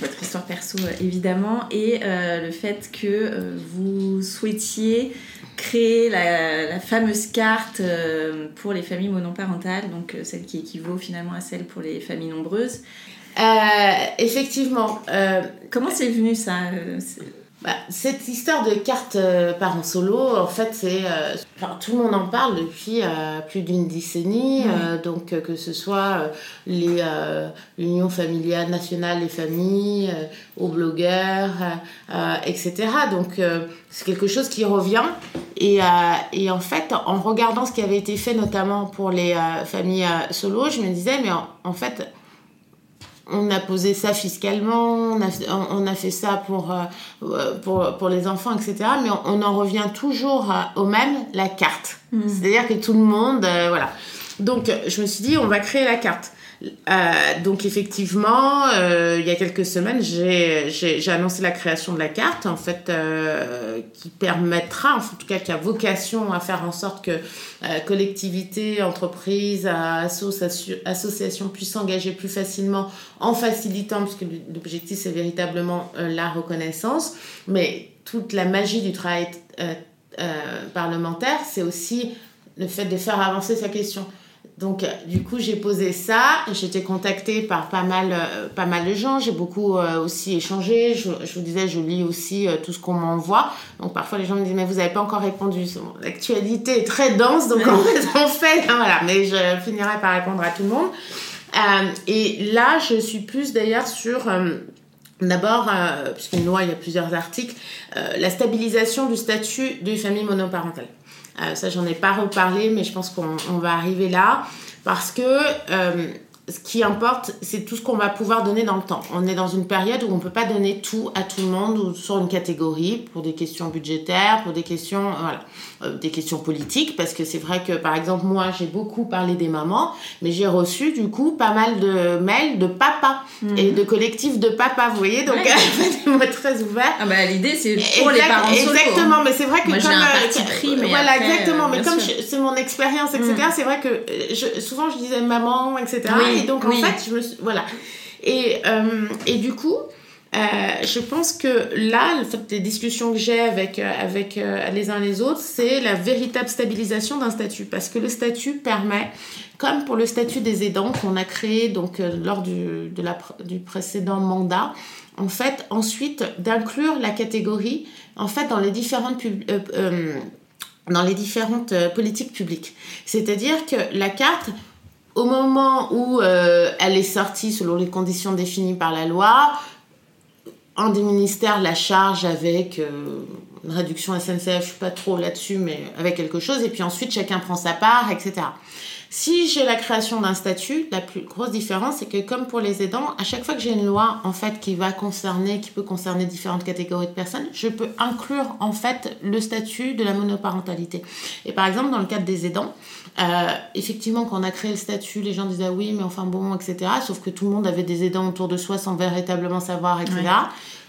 votre histoire perso évidemment, et le fait que vous souhaitiez créer la, fameuse carte pour les familles monoparentales, donc celle qui équivaut finalement à celle pour les familles nombreuses. effectivement. Comment c'est venu ça bah, cette histoire de carte euh, parents solo, en fait, c'est. Euh, tout le monde en parle depuis euh, plus d'une décennie. donc, que ce soit les l'Union familiale nationale des familles, aux blogueurs, etc. Donc, c'est quelque chose qui revient. Et, et, en fait, en regardant ce qui avait été fait, notamment pour les familles solo, je me disais, mais en fait, on a posé ça fiscalement, on a, on a fait ça pour, euh, pour, pour, les enfants, etc. Mais on, en revient toujours au même, la carte. Mm. C'est-à-dire que tout le monde, euh, voilà. Donc, je me suis dit, on va créer la carte. Euh, donc effectivement, euh, il y a quelques semaines, j'ai annoncé la création de la carte, en fait, euh, qui permettra, en tout cas qui a vocation à faire en sorte que collectivités, entreprises, associations puissent s'engager plus facilement en facilitant, puisque l'objectif c'est véritablement la reconnaissance, mais toute la magie du travail parlementaire, c'est aussi le fait de faire avancer sa question. Donc, euh, du coup, j'ai posé ça. J'étais contactée par pas mal, euh, pas mal de gens. J'ai beaucoup euh, aussi échangé. Je, vous disais, je lis aussi tout ce qu'on m'envoie. Donc, parfois, les gens me disent, mais vous n'avez pas encore répondu. L'actualité est très dense, donc en fait, on fait. voilà, mais je finirai par répondre à tout le monde. et là, je suis plus d'ailleurs sur. D'abord, puisqu'une loi, il y a plusieurs articles, la stabilisation du statut de famille monoparentale. Euh, ça, j'en ai pas reparlé, mais je pense qu'on va arriver là. Parce que euh, ce qui importe, c'est tout ce qu'on va pouvoir donner dans le temps. On est dans une période où on ne peut pas donner tout à tout le monde ou sur une catégorie pour des questions budgétaires, pour des questions, voilà, euh, des questions politiques, parce que c'est vrai que par exemple moi j'ai beaucoup parlé des mamans, mais j'ai reçu du coup pas mal de mails de papas et mhm. de collectifs de papas, vous voyez, donc des mots très ouverts. Ah bah l'idée c'est pour les parents solo. Hein. Exactement, mais c'est vrai que moi, comme un euh, mais voilà après, exactement, mais euh, comme c'est mon expérience, etc. Mhm. C'est vrai que je, souvent je disais maman, etc. Oui et donc, en fait, je me suis... Voilà. Et, euh, et du coup, euh, je pense que là, le fait des discussions que j'ai avec, euh, avec les uns les autres, c'est la véritable stabilisation d'un statut. Parce que le statut permet, comme pour le statut des aidants qu'on a créé donc, lors du, de la, du précédent mandat, en fait, ensuite, d'inclure la catégorie en fait, dans les différentes dans les différentes politiques publiques. C'est-à-dire que la carte au moment où euh, elle est sortie selon les conditions définies par la loi, un des ministères la charge avec euh, une réduction SNCF, je ne suis pas trop là-dessus, mais avec quelque chose, et puis ensuite chacun prend sa part, etc. Si j'ai la création d'un statut, la plus grosse différence, c'est que comme pour les aidants, à chaque fois que j'ai une loi en fait qui va concerner, qui peut concerner différentes catégories de personnes, je peux inclure en fait le statut de la monoparentalité. Et par exemple, dans le cadre des aidants, euh, effectivement, quand on a créé le statut, les gens disaient oui, mais enfin bon, etc. Sauf que tout le monde avait des aidants autour de soi sans véritablement savoir, etc.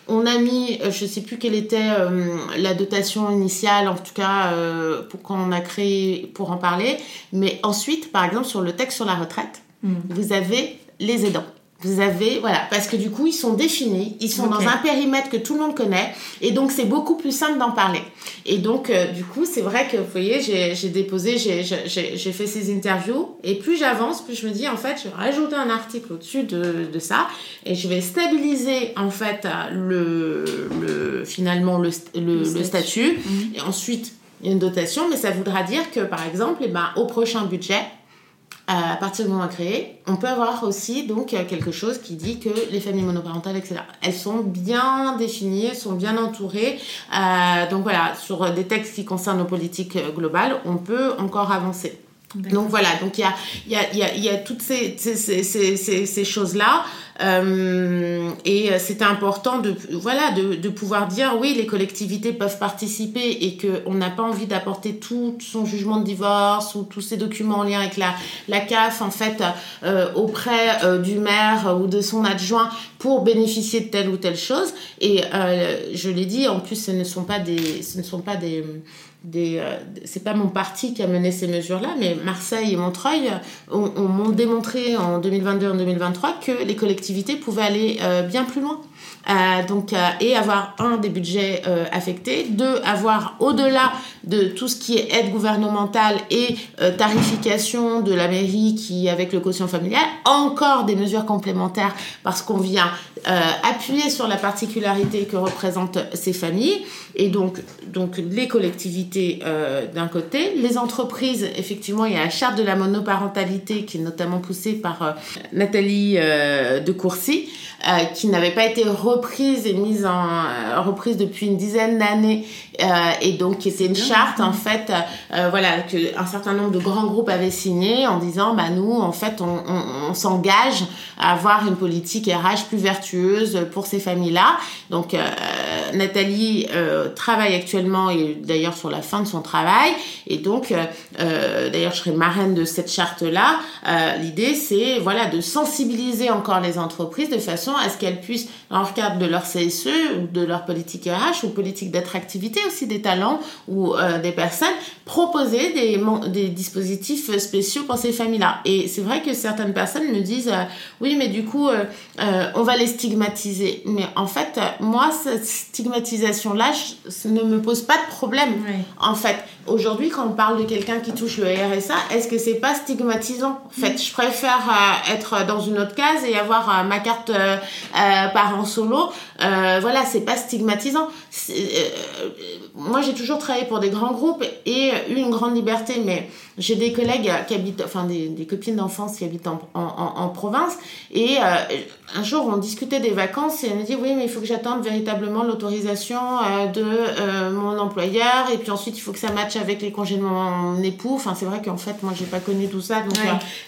On a mis, euh, je ne sais plus quelle était euh, la dotation initiale, en tout cas, euh, pour quand on a créé pour en parler. Mais ensuite, par exemple, sur le texte sur la retraite, mm. vous avez les aidants. Vous avez, voilà, parce que du coup, ils sont définis, ils sont dans un périmètre que tout le monde connaît, et donc c'est beaucoup plus simple d'en parler. Et donc, euh, du coup, c'est vrai que, vous voyez, j'ai déposé, j'ai fait ces interviews, et plus j'avance, plus je me dis, en fait, je vais rajouter un article au-dessus de, de, ça, et je vais stabiliser, en fait, le, le finalement, le, le, statut, mhm. et ensuite, une dotation, mais ça voudra dire que, par exemple, eh ben, au prochain budget, à partir du moment créé, on peut avoir aussi donc quelque chose qui dit que les familles monoparentales, etc., elles sont bien définies, elles sont bien entourées. Euh, donc voilà, sur des textes qui concernent nos politiques globales, on peut encore avancer. Donc voilà, donc il y a, y, a, y, a, y a toutes ces, ces, ces, ces, choses-là. Euh, et c'est important de, voilà, de, de, pouvoir dire oui, les collectivités peuvent participer et qu'on n'a pas envie d'apporter tout son jugement de divorce ou tous ces documents en lien avec la, la CAF en fait euh, auprès euh, du maire ou de son adjoint pour bénéficier de telle ou telle chose. Et euh, je l'ai dit, en plus, ce ne sont pas des, ce ne sont pas des des c'est pas mon parti qui a mené ces mesures-là, mais Marseille et Montreuil ont, ont démontré en 2022 et en 2023 que les collectivités pouvaient aller bien plus loin. Euh, donc, euh, et avoir un des budgets euh, affectés, deux avoir au-delà de tout ce qui est aide gouvernementale et tarification de la mairie qui avec le quotient familial, encore des mesures complémentaires parce qu'on vient appuyer sur la particularité que représentent ces familles. Et donc donc les collectivités d'un côté, les entreprises effectivement il y a la charte de la monoparentalité qui est notamment poussée par Nathalie de Courcy qui n'avait pas été reprise et mise en euh, reprise depuis une dizaine d'années euh, et donc c'est une charte en fait euh, voilà que un certain nombre de grands groupes avaient signé en disant bah nous en fait on, on, s'engage à avoir une politique RH plus vertueuse pour ces familles là donc Nathalie travaille actuellement et d'ailleurs sur la fin de son travail. Et donc d'ailleurs je serai marraine de cette charte là l'idée c'est voilà de sensibiliser encore les entreprises de façon à ce qu'elles puissent en de leur CSE ou de leur politique RH ou politique d'attractivité aussi des talents ou euh, des personnes, proposer des, des dispositifs spéciaux pour ces familles-là. Et c'est vrai que certaines personnes me disent euh, oui, mais du coup, euh, on va les stigmatiser. Mais en fait, moi, cette stigmatisation-là ne me pose pas de problème. En fait, aujourd'hui, quand on parle de quelqu'un qui touche le RSA, est-ce que c'est pas stigmatisant? En fait, je préfère être dans une autre case et avoir ma carte parent solo, euh, voilà, c'est pas stigmatisant. Euh, moi, j'ai toujours travaillé pour des grands groupes et eu une grande liberté, mais j'ai des collègues qui habitent, enfin des, copines d'enfance qui habitent en, province, et euh, un jour on discutait des vacances et elle me dit oui, mais il faut que j'attende véritablement l'autorisation de mon employeur, et puis ensuite il faut que ça matche avec les congés de mon époux. Enfin, c'est vrai qu'en fait, moi, j'ai pas connu tout ça, donc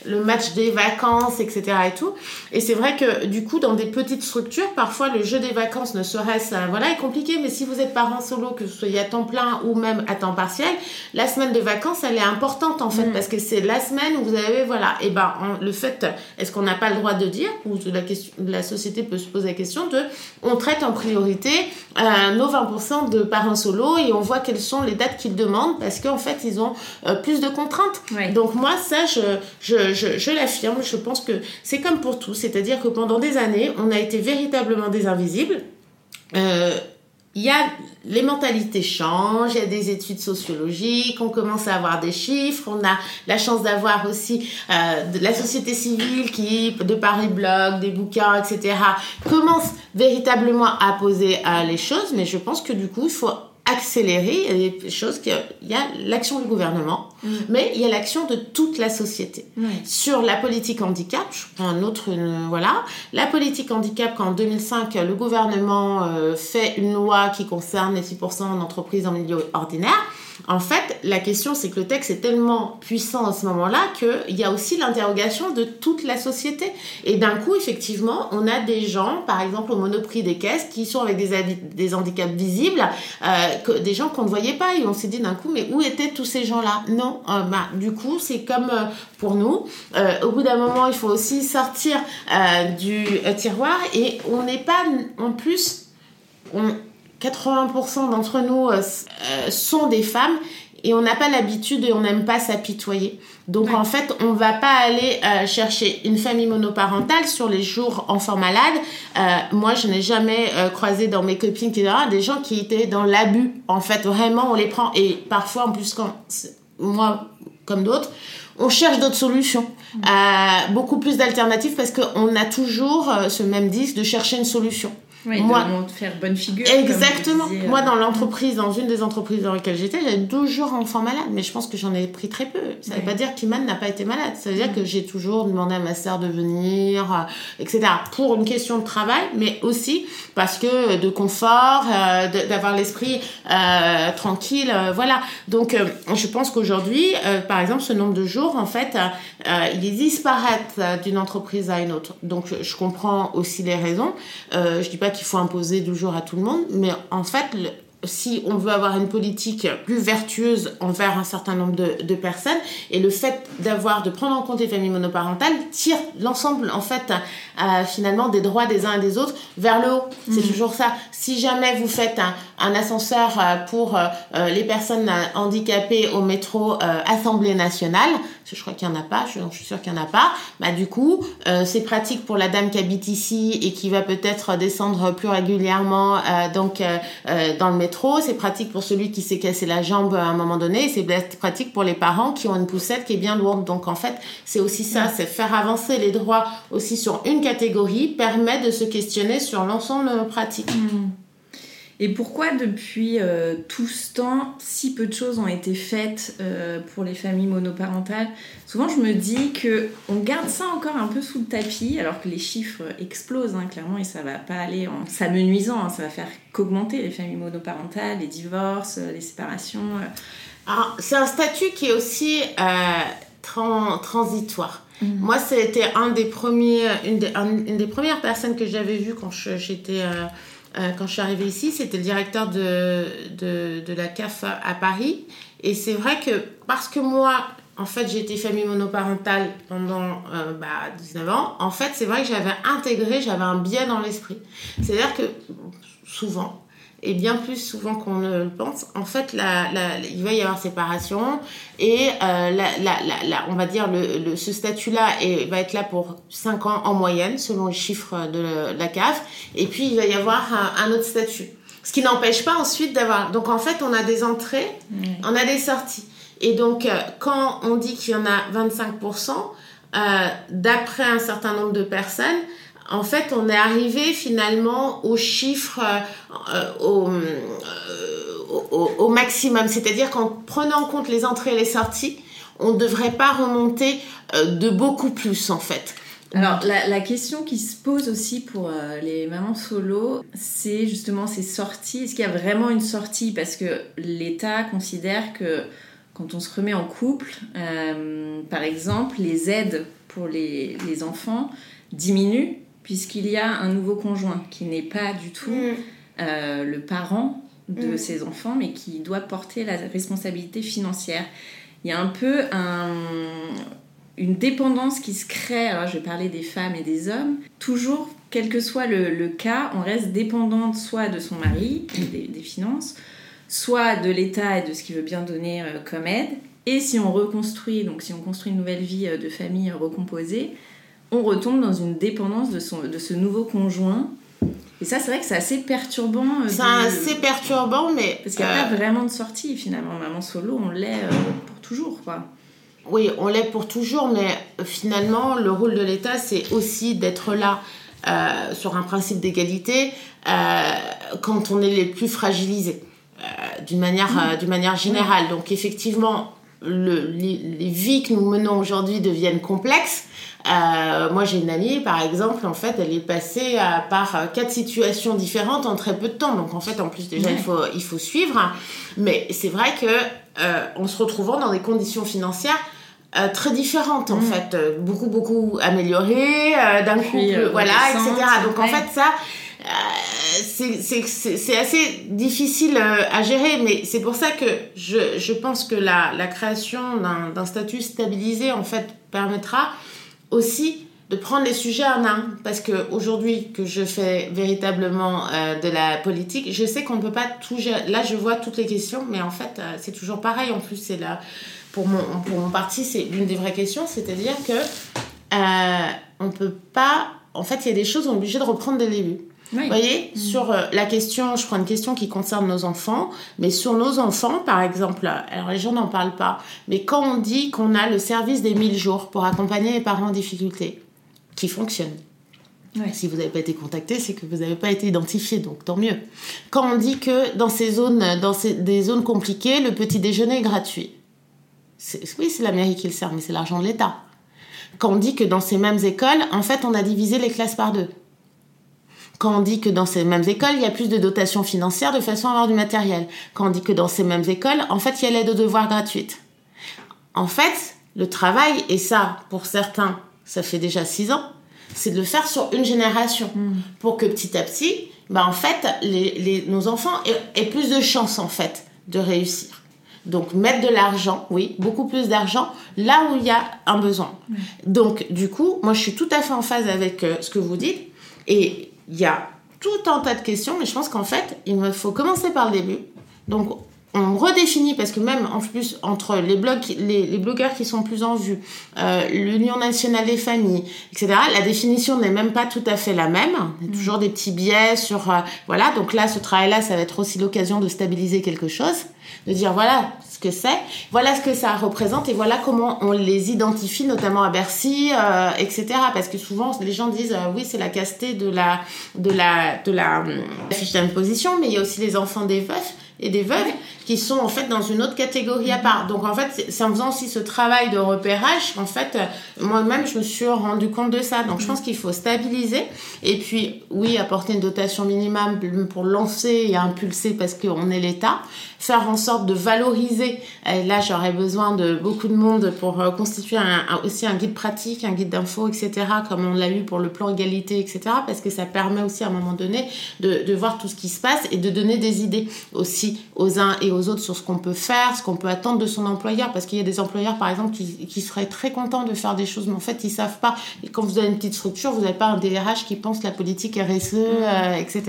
le match des vacances, etc. et tout. Et c'est vrai que du coup, dans des petites structures, parfois le jeu des vacances ne serait-ce voilà est compliqué mais si vous êtes parent solo que ce soit à temps plein ou même à temps partiel la semaine de vacances elle est importante en fait mm. parce que c'est la semaine où vous avez voilà et ben le fait est-ce qu'on n'a pas le droit de dire ou la question la société peut se poser la question de on traite en priorité euh, nos 20% de parents solo et on voit quelles sont les dates qu'ils demandent parce qu'en fait ils ont euh, plus de contraintes. Donc moi ça je je, je, je l'affirme. Je pense que c'est comme pour tout. C'est-à-dire que pendant des années on a été véritablement des invisibles. Euh, il y a les mentalités changent, il y a des études sociologiques, on commence à avoir des chiffres, on a la chance d'avoir aussi euh, de la société civile qui, de par les blogs, des bouquins, etc., commence véritablement à poser euh, les choses, mais je pense que du coup, il faut accélérer. Il y a des choses il y a l'action du gouvernement, mm. mais il y a l'action de toute la société. Sur la politique handicap, je prends un autre, voilà. La politique handicap, qu'en 2005, le gouvernement euh, fait une loi qui concerne les 6% d'entreprises en milieu ordinaire, en fait, la question, c'est que le texte est tellement puissant à ce moment-là qu'il y a aussi l'interrogation de toute la société. Et d'un coup, effectivement, on a des gens, par exemple au monoprix des caisses, qui sont avec des, des handicaps visibles, euh, des gens qu'on ne voyait pas. Et on s'est dit d'un coup, mais où étaient tous ces gens-là? Non, euh, bah, du coup, c'est comme euh, pour nous. au bout d'un moment, il faut aussi sortir du tiroir et on n'est pas en plus... On, 80% d'entre nous euh, euh, sont des femmes et on n'a pas l'habitude et on n'aime pas s'apitoyer. Donc en fait, on va pas aller euh, chercher une famille monoparentale sur les jours enfants malades. moi, je n'ai jamais croisé dans mes copines etc., des gens qui étaient dans l'abus. En fait, vraiment, on les prend et parfois, en plus, quand moi comme d'autres, on cherche d'autres solutions, mmh. beaucoup plus d'alternatives parce qu'on a toujours ce même disque de chercher une solution. Oui, moi, de faire bonne figure. Exactement. moi, dans euh, l'entreprise, dans une des entreprises dans lesquelles j'étais, j'avais toujours enfants malades, mais je pense que j'en ai pris très peu. Ça ne veut pas dire qu'Iman n'a pas été malade. Ça veut dire que j'ai toujours demandé à ma sœur de venir, euh, etc. Pour une question de travail, mais aussi parce que de confort, euh, d'avoir l'esprit tranquille, voilà. Donc, je pense qu'aujourd'hui, par exemple, ce nombre de jours, en fait, il est disparate d'une entreprise à une autre. Donc, je comprends aussi les raisons. je dis pas qu'il faut imposer 12 jours à tout le monde, mais en fait, si on veut avoir une politique plus vertueuse envers un certain nombre de, de personnes. Et le fait d'avoir, de prendre en compte les familles monoparentales tire l'ensemble, en fait, euh, finalement, des droits des uns et des autres vers le haut. C'est toujours ça. Si jamais vous faites un, un ascenseur euh, pour euh, les personnes handicapées au métro Assemblée nationale, je crois qu'il n'y en a pas, je, je suis sûre qu'il n'y en a pas, bah du coup, c'est pratique pour la dame qui habite ici et qui va peut-être descendre plus régulièrement donc dans le métro c'est pratique pour celui qui s'est cassé la jambe à un moment donné, c'est pratique pour les parents qui ont une poussette qui est bien lourde. Donc en fait, c'est aussi ça, c'est faire avancer les droits aussi sur une catégorie, permet de se questionner sur l'ensemble de nos pratiques. Mm. Et pourquoi depuis euh, tout ce temps, si peu de choses ont été faites euh, pour les familles monoparentales? Souvent, je me dis que on garde ça encore un peu sous le tapis, alors que les chiffres explosent hein, clairement et ça va pas aller en s'amenuisant. Hein, ça va faire qu'augmenter les familles monoparentales, les divorces, euh, les séparations. c'est un statut qui est aussi transitoire. Mmh. Moi, c'était un des premiers, une, une, des premières personnes que j'avais vues quand j'étais euh, quand je suis arrivée ici, c'était le directeur de, de, la CAF à Paris. Et c'est vrai que parce que moi, en fait, j'ai été famille monoparentale pendant euh, bah, 19 ans, en fait, c'est vrai que j'avais intégré, j'avais un biais dans l'esprit. C'est-à-dire que souvent, et bien plus souvent qu'on ne le pense, en fait, la, la, il va y avoir séparation et euh, la, on va dire le, ce statut-là va être là pour 5 ans en moyenne, selon les chiffres de la CAF, et puis il va y avoir un, autre statut. Ce qui n'empêche pas ensuite d'avoir... Donc en fait, on a des entrées, on a des sorties. Et donc, euh, quand on dit qu'il y en a 25%, euh, d'après un certain nombre de personnes, en fait, on est arrivé finalement au chiffre, euh, euh, au, maximum. C'est-à-dire qu'en prenant en compte les entrées et les sorties, on ne devrait pas remonter euh, de beaucoup plus, en fait. Alors, la, question qui se pose aussi pour les mamans solo, c'est justement ces sorties. Est-ce qu'il y a vraiment une sortie? Parce que l'État considère que quand on se remet en couple, par exemple, les aides pour les, les enfants diminuent puisqu'il y a un nouveau conjoint qui n'est pas du tout mm. euh, le parent de mm. ses enfants, mais qui doit porter la responsabilité financière. Il y a un peu une dépendance qui se crée, alors je vais parler des femmes et des hommes, toujours, quel que soit le, cas, on reste dépendante soit de son mari, des, des finances, soit de l'État et de ce qu'il veut bien donner euh, comme aide. Et si on reconstruit, donc si on construit une nouvelle vie euh, de famille recomposée, on retombe dans une dépendance de, son, de ce nouveau conjoint. Et ça, c'est vrai que c'est assez perturbant. Euh, c'est assez perturbant, mais. Parce qu'il n'y a pas euh, vraiment de sortie finalement. Maman solo, on l'est euh, pour toujours, quoi. Oui, on l'est pour toujours, mais finalement, le rôle de l'État, c'est aussi d'être là sur un principe d'égalité quand on est les plus fragilisés, d'une manière, mmh. manière générale. Donc, effectivement, le, les, les, vies que nous menons aujourd'hui deviennent complexes. Euh, moi, j'ai une amie, par exemple, en fait, elle est passée à, par euh, quatre situations différentes en très peu de temps. Donc, en fait, en plus, déjà, il, faut, il faut suivre. Mais c'est vrai que euh, en se retrouvant dans des conditions financières euh, très différentes, en mm. fait, beaucoup, beaucoup améliorées, d'un couple, voilà, etc. Donc, en fait, ça, c'est assez difficile à gérer, mais c'est pour ça que je, je pense que la, la création d'un statut stabilisé, en fait, permettra aussi de prendre les sujets en un. Parce que aujourd'hui que je fais véritablement euh, de la politique, je sais qu'on ne peut pas tout gérer. Là, je vois toutes les questions, mais en fait, euh, c'est toujours pareil. En plus, c'est là, pour mon, pour mon parti, c'est l'une des vraies questions. C'est-à-dire que euh, on peut pas. En fait, il y a des choses, on est obligé de reprendre dès le début. Vous voyez, mm. sur euh, la question, je prends une question qui concerne nos enfants, mais sur nos enfants, par exemple, alors les gens n'en parlent pas, mais quand on dit qu'on a le service des 1000 jours pour accompagner les parents en difficulté, qui fonctionne, Si vous n'avez pas été contacté, c'est que vous n'avez pas été identifié, donc tant mieux. Quand on dit que dans ces zones, dans ces, des zones compliquées, le petit déjeuner est gratuit. oui, c'est la mairie qui le sert, mais c'est l'argent de l'État. Quand on dit que dans ces mêmes écoles, en fait, on a divisé les classes par deux quand on dit que dans ces mêmes écoles, il y a plus de dotations financières de façon à avoir du matériel. Quand on dit que dans ces mêmes écoles, en fait, il y a l'aide aux devoirs gratuite. En fait, le travail, et ça, pour certains, ça fait déjà six ans, c'est de le faire sur une génération Mm. pour que petit à petit, bah, en fait, les, les- nos enfants aient, aient plus de chances en fait de réussir. Donc mettre de l'argent, oui, beaucoup plus d'argent là où il y a un besoin. Donc du coup, moi je suis tout à fait en phase avec euh, ce que vous dites et il y a tout un tas de questions, mais je pense qu'en fait, il me faut commencer par le début. Donc on redéfinit parce que même en plus entre les blogs, les, les blogueurs qui sont plus en vue, euh, l'Union nationale des familles, etc. La définition n'est même pas tout à fait la même. Il y a toujours des petits biais sur euh, voilà. Donc là, ce travail-là, ça va être aussi l'occasion de stabiliser quelque chose, de dire voilà que c'est, voilà ce que ça représente et voilà comment on les identifie, notamment à Bercy, euh, etc. Parce que souvent les gens disent euh, oui c'est la casteté de la de la de la hum, fiche d'imposition, mais il y a aussi les enfants des veufs et des veuves qui sont en fait dans une autre catégorie à part. Donc en fait, c'est- en faisant aussi ce travail de repérage qu'en fait, euh, moi-même, je me suis rendu compte de ça. Donc je pense qu'il faut stabiliser et puis, oui, apporter une dotation minimum pour lancer et impulser parce qu'on est l'État, faire en sorte de valoriser. Et là, j'aurais besoin de beaucoup de monde pour euh, constituer un- un- aussi un guide pratique, un guide d'info, etc., comme on l'a eu pour le plan égalité, etc., parce que ça permet aussi à un moment donné de, de voir tout ce qui se passe et de donner des idées aussi aux uns et aux autres sur ce qu'on peut faire, ce qu'on peut attendre de son employeur, parce qu'il y a des employeurs, par exemple, qui, qui seraient très contents de faire des choses, mais en fait, ils savent pas. Et quand vous avez une petite structure, vous n'avez pas un DRH qui pense la politique RSE, euh, etc.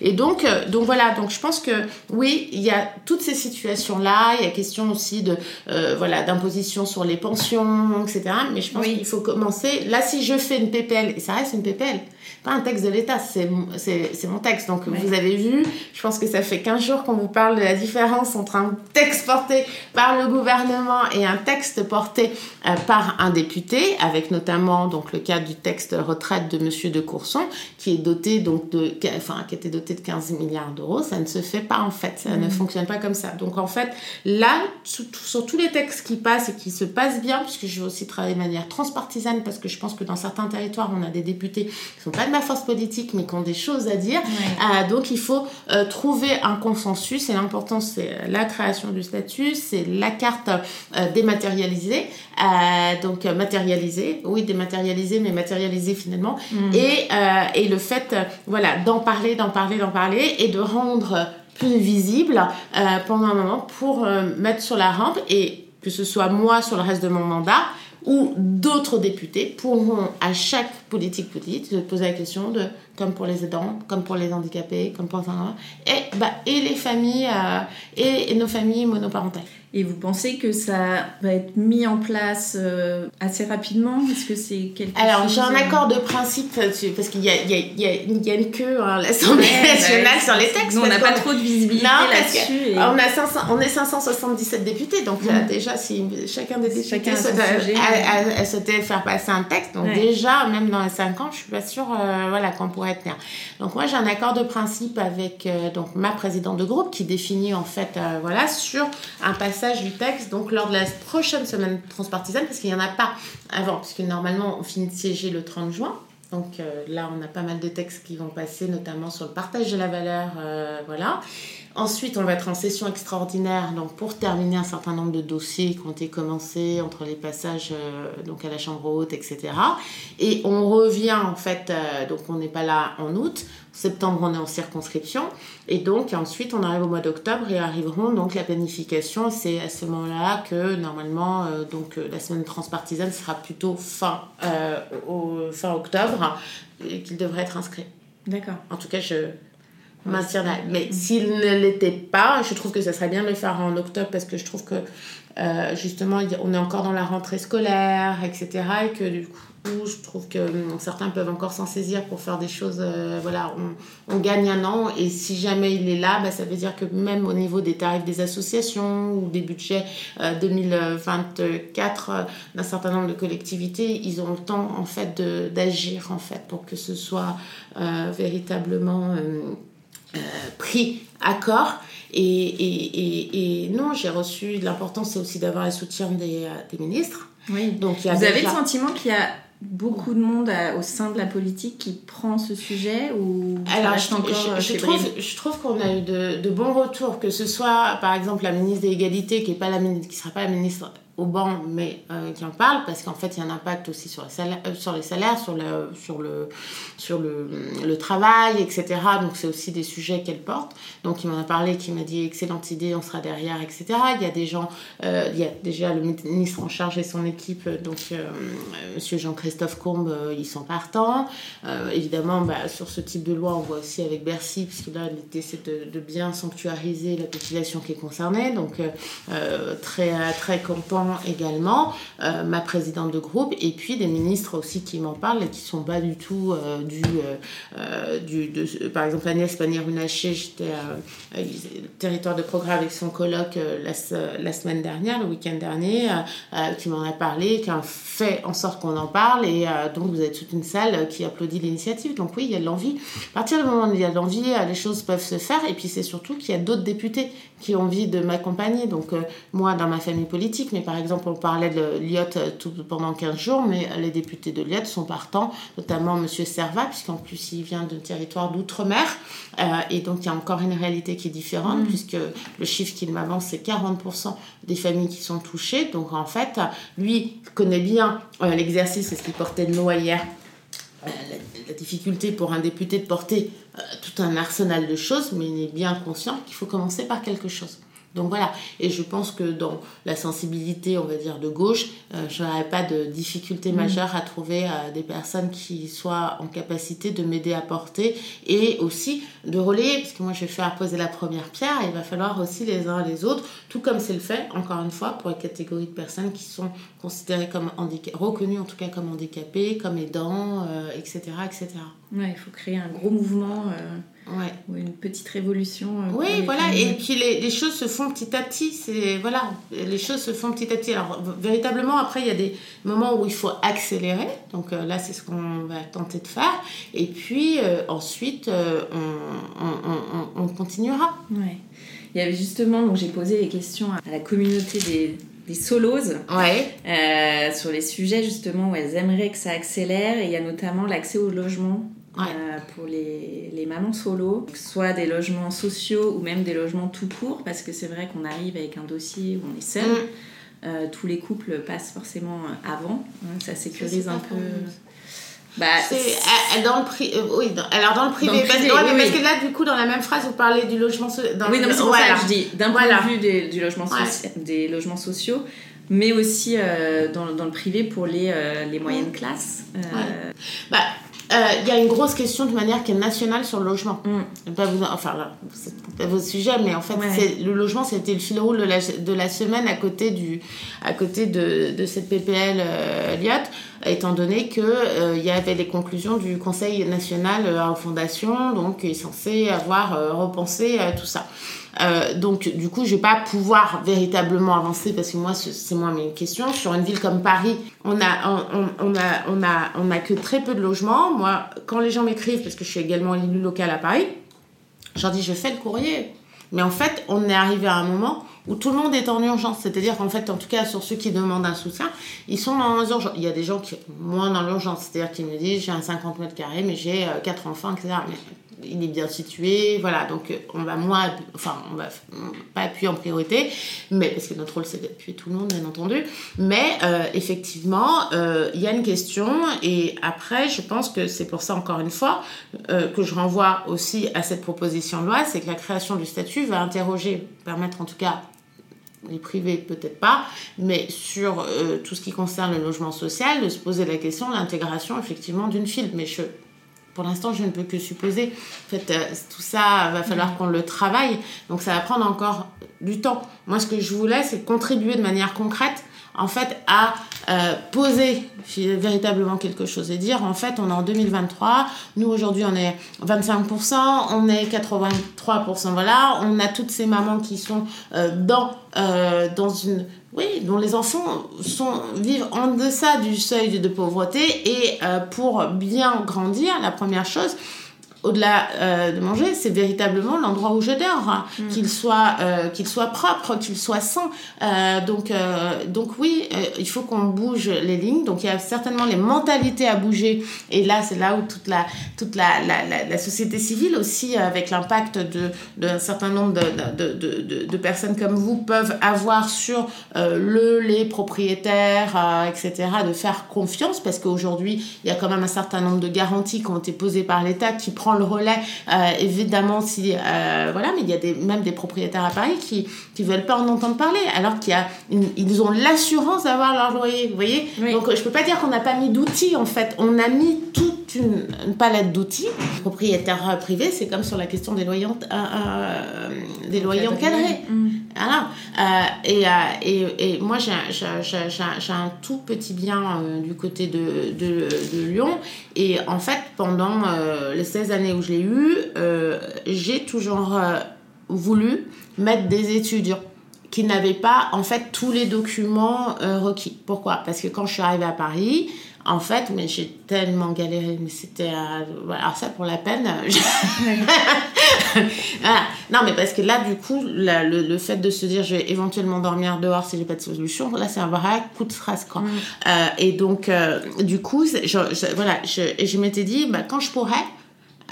Et donc, euh, donc voilà, donc je pense que oui, il y a toutes ces situations-là, il y a question aussi de euh, voilà d'imposition sur les pensions, etc. Mais je pense Oui. qu'il faut commencer. Là, si je fais une PPL, et ça reste une PPL, pas un texte de l'État, c'est mon- texte. Donc Ouais. vous avez vu, je pense que ça fait 15 jours qu'on vous parle de la différence entre un texte porté par le gouvernement et un texte porté euh, par un député, avec notamment donc le cas du texte retraite de Monsieur de Courson, qui est doté donc de, enfin qui était doté de 15 milliards d'euros. Ça ne se fait pas en fait, ça ne fonctionne pas comme ça. Donc en fait, là, sur, sur tous les textes qui passent et qui se passent bien, puisque je vais aussi travailler de manière transpartisane, parce que je pense que dans certains territoires, on a des députés qui sont pas ma force politique, mais qui ont des choses à dire. Euh, donc il faut euh, trouver un consensus. Et l'important c'est euh, la création du statut, c'est la carte euh, dématérialisée, donc matérialisée, oui dématérialisée mais matérialisée finalement, et, euh, et le fait voilà d'en parler, d'en parler, d'en parler et de rendre plus visible pendant un moment pour mettre sur la rampe et que ce soit moi sur le reste de mon mandat ou d'autres députés pourront à chaque politique politique se poser la question de comme pour les aidants, comme pour les handicapés, comme pour et bah et les familles euh, et nos familles monoparentales. Et vous pensez que ça va être mis en place euh, assez rapidement? Est-ce que c'est quelque Alors j'ai un euh, accord de principe là-dessus, parce qu'il y a, y, a, il y, a, il y a une queue à l'Assemblée Ouais, bah nationale sur les textes. Nous, on n'a pas trop de visibilité là-dessus. et- On, a 500, on est 577 députés, donc euh, Mm. déjà, si chacun des députés Chacun souhaite, a- a- a souhaitait faire passer un texte, donc Ouais. déjà, même dans les 5 ans, je suis pas sûre euh, voilà, qu'on pourrait tenir. Donc moi, j'ai un accord de principe avec euh, donc, ma présidente de groupe qui définit en fait, euh, voilà, sur un passage du texte, donc lors de la prochaine semaine transpartisane, parce qu'il n'y en a pas avant, puisque normalement, on finit de siéger le 30 juin. Donc euh, là, on a pas mal de textes qui vont passer, notamment sur le partage de la valeur, euh, voilà. Ensuite, on va être en session extraordinaire, donc pour terminer un certain nombre de dossiers qui ont été commencés entre les passages euh, donc à la chambre haute, etc. Et on revient en fait, euh, donc on n'est pas là en août. En septembre, on est en circonscription. Et donc ensuite, on arrive au mois d'octobre et arriveront donc la planification. C'est à ce moment-là que normalement, euh, donc la semaine transpartisane sera plutôt fin, au, fin octobre et qu'il devrait être inscrit. D'accord. En tout cas, je Mais s'il ne l'était pas, je trouve que ça serait bien de le faire en octobre parce que je trouve que euh, justement, on est encore dans la rentrée scolaire, etc. Et que du coup, je trouve que hum, certains peuvent encore s'en saisir pour faire des choses. euh, voilà, on, on gagne un an et si jamais il est là, bah, ça veut dire que même au niveau des tarifs des associations ou des budgets euh, 2024 euh, d'un certain nombre de collectivités, ils ont le temps en fait d'agir en fait pour que ce soit véritablement euh, pris à corps. Et, et, et, et non, j'ai reçu, l'important c'est aussi d'avoir le soutien des, euh, des ministres. Oui. Donc, il y a Vous avez le sentiment qu'il y a beaucoup de monde à- au sein de la politique qui prend ce sujet ou Alors, je, encore je- euh, trouve, je trouve qu'on a eu de, de bons retours, que ce soit par exemple la ministre de l'égalité, qui est pas la ministre, qui sera pas la ministre au banc, mais euh, qui en parle, parce qu'en fait, il y a un impact aussi sur, les salaires, euh, sur les salaires, sur le, sur le, sur le, le travail, etc. Donc, c'est aussi des sujets qu'elle porte. Donc, il m'en a parlé, qui m'a dit excellente idée, on sera derrière, etc. Il y a des gens, euh, il y a déjà le ministre en charge et son équipe, donc Monsieur Jean-Christophe Combe, ils sont partants. évidemment, bah, sur ce type de loi, on voit aussi avec Bercy, puisque là, l'idée c'est de, de, bien sanctuariser la population qui est concernée. Donc, très, très content également, euh, ma présidente de groupe, et puis des ministres aussi qui m'en parlent et qui sont pas du tout euh, du, euh, du par exemple Agnès Pannier-Runacher, j'étais territoire de progrès avec son colloque la, la, semaine dernière, le week-end dernier, qui m'en a parlé, qui a fait en sorte qu'on en parle, et donc vous avez toute une salle qui applaudit l'initiative. Donc oui, il y a de l'envie. À partir du moment où il y a de l'envie, les choses peuvent se faire, et puis c'est surtout qu'il y a d'autres députés qui ont envie de m'accompagner. Donc moi, dans ma famille politique, mais par exemple, on parlait de Lyot euh, pendant 15 jours, mais les députés de Lyot sont partants, notamment M. Servat, puisqu'en plus il vient d'un territoire d'outre-mer. Euh, et donc il y a encore une réalité qui est différente, mm. puisque le chiffre qu'il m'avance, c'est 40% des familles qui sont touchées. Donc en fait, lui connaît bien euh, l'exercice, c'est ce qu'il portait de loi hier. La, difficulté pour un député de porter tout un arsenal de choses, mais il est bien conscient qu'il faut commencer par quelque chose. Donc voilà, et je pense que dans la sensibilité, on va dire, de gauche, euh, je n'aurais pas de difficulté mm. majeure à trouver euh, des personnes qui soient en capacité de m'aider à porter et aussi de relayer, parce que moi je vais faire poser la première pierre, et il va falloir aussi les uns les autres, tout comme c'est le fait, encore une fois, pour les catégories de personnes qui sont considérées comme handicapées, reconnues en tout cas comme handicapées, comme aidants, etc., euh, etc. Ouais, il faut créer un gros mouvement. Ouais. Ou une petite révolution. Euh, oui, voilà. Et puis les, les, choses se font petit à petit. C'est voilà, les choses se font petit à petit. Alors véritablement, après, il y a des moments où il faut accélérer. Donc euh, là, c'est ce qu'on va tenter de faire. Et puis euh, ensuite, on, on, on, continuera. Ouais. Il y avait justement, donc j'ai posé des questions à la communauté des, des solos ouais. sur les sujets justement où elles aimeraient que ça accélère. Et il y a notamment l'accès au logement euh, pour les, les, mamans solo, soit des logements sociaux ou même des logements tout court, parce que c'est vrai qu'on arrive avec un dossier où on est seul. Mm. Euh, tous les couples passent forcément avant, hein, ça sécurise un peu. Bah, c'est dans le pri... Euh, oui, alors dans le privé, parce, que là du coup dans la même phrase vous parlez du logement social oui non c'est pour ça que je dis d'un point de vue des, du logement des logements sociaux mais aussi dans, dans, le privé pour les, les moyennes mm. classes bah il euh, y a une grosse question de manière qui est nationale sur le logement. Mm. Pas vous, enfin, c'est pas votre sujet, mais en fait, c'est, le logement, c'était le fil rouge de la, de la, semaine à côté, du, à côté de, de cette PPL euh, étant donné qu'il euh, il y avait les conclusions du Conseil national euh, en fondation, donc qui est censé avoir repensé tout ça. Euh, donc, du coup, je vais pas pouvoir véritablement avancer parce que moi, c'est moi mes questions. Sur une ville comme Paris, on a, on, a, on a, on a que très peu de logements. Moi, quand les gens m'écrivent, parce que je suis également élu local à Paris, je leur dis, je fais le courrier. Mais en fait, on est arrivé à un moment où tout le monde est en urgence. C'est-à-dire qu'en fait, en tout cas, sur ceux qui demandent un soutien, ils sont dans l'urgence. Il y a des gens qui sont moins dans l'urgence. C'est-à-dire qu'ils me disent, j'ai un 50 mètres carrés, mais j'ai euh, quatre enfants, etc il est bien situé, voilà, donc euh, on va moins, enfin, on va pas appuyer en priorité, mais parce que notre rôle c'est d'appuyer tout le monde, bien entendu, mais euh, effectivement, euh, il y a une question, et après, je pense que c'est pour ça, encore une fois, que je renvoie aussi à cette proposition de loi, c'est que la création du statut va interroger, permettre en tout cas les privés peut-être pas, mais sur tout ce qui concerne le logement social, de se poser la question de l'intégration effectivement d'une file. Mais je pour l'instant, je ne peux que supposer. En fait, euh, tout ça, va falloir qu'on le travaille. Donc, ça va prendre encore du temps. Moi, ce que je voulais, c'est contribuer de manière concrète, en fait, à euh, poser véritablement quelque chose et dire, en fait, on est en 2023. Nous, aujourd'hui, on est 25%, on est 83%. Voilà, on a toutes ces mamans qui sont euh, dans, dans une oui, dont les enfants sont, vivent en deçà du seuil de pauvreté et euh, pour bien grandir, la première chose, au-delà euh, de manger, c'est véritablement l'endroit où je dors, hein. Mm. qu'il soit euh, qu'il soit propre, qu'il soit sain. Euh, donc donc oui, il faut qu'on bouge les lignes. Donc il y a certainement les mentalités à bouger. Et là, c'est là où toute la toute la la, la, la société civile aussi, avec l'impact de d'un certain nombre de, de, de, de, de personnes comme vous peuvent avoir sur le les propriétaires, etc. De faire confiance parce qu'aujourd'hui il y a quand même un certain nombre de garanties qui ont été posées par l'État qui prend le relais euh, évidemment si euh, voilà mais il y a des, même des propriétaires à Paris qui qui veulent pas en entendre parler alors qu'il y a une- ils ont l'assurance d'avoir leur loyer vous voyez? Oui. donc je peux pas dire qu'on n'a pas mis d'outils en fait on a mis toute une, une palette d'outils propriétaires euh, privés c'est comme sur la question des loyers euh, des loyers encadrés Mm. voilà. Euh, et, et, et moi, j'ai un- tout petit bien du côté de, de, de Lyon. Et en fait, pendant les 16 années où je l'ai eu, euh, j'ai toujours euh, voulu mettre des étudiants qui n'avaient pas en fait tous les documents euh, requis. Pourquoi? Parce que quand je suis arrivée à Paris, en fait, mais j'ai tellement galéré, mais c'était euh, alors ça pour la peine. euh, voilà. Non, mais parce que là, du coup, le, le fait de se dire je vais éventuellement dormir dehors si j'ai pas de solution, là, c'est un vrai coup de stress, quoi. Euh, et donc, du coup, je, je- voilà, je, je m'étais dit, bah, quand je pourrais,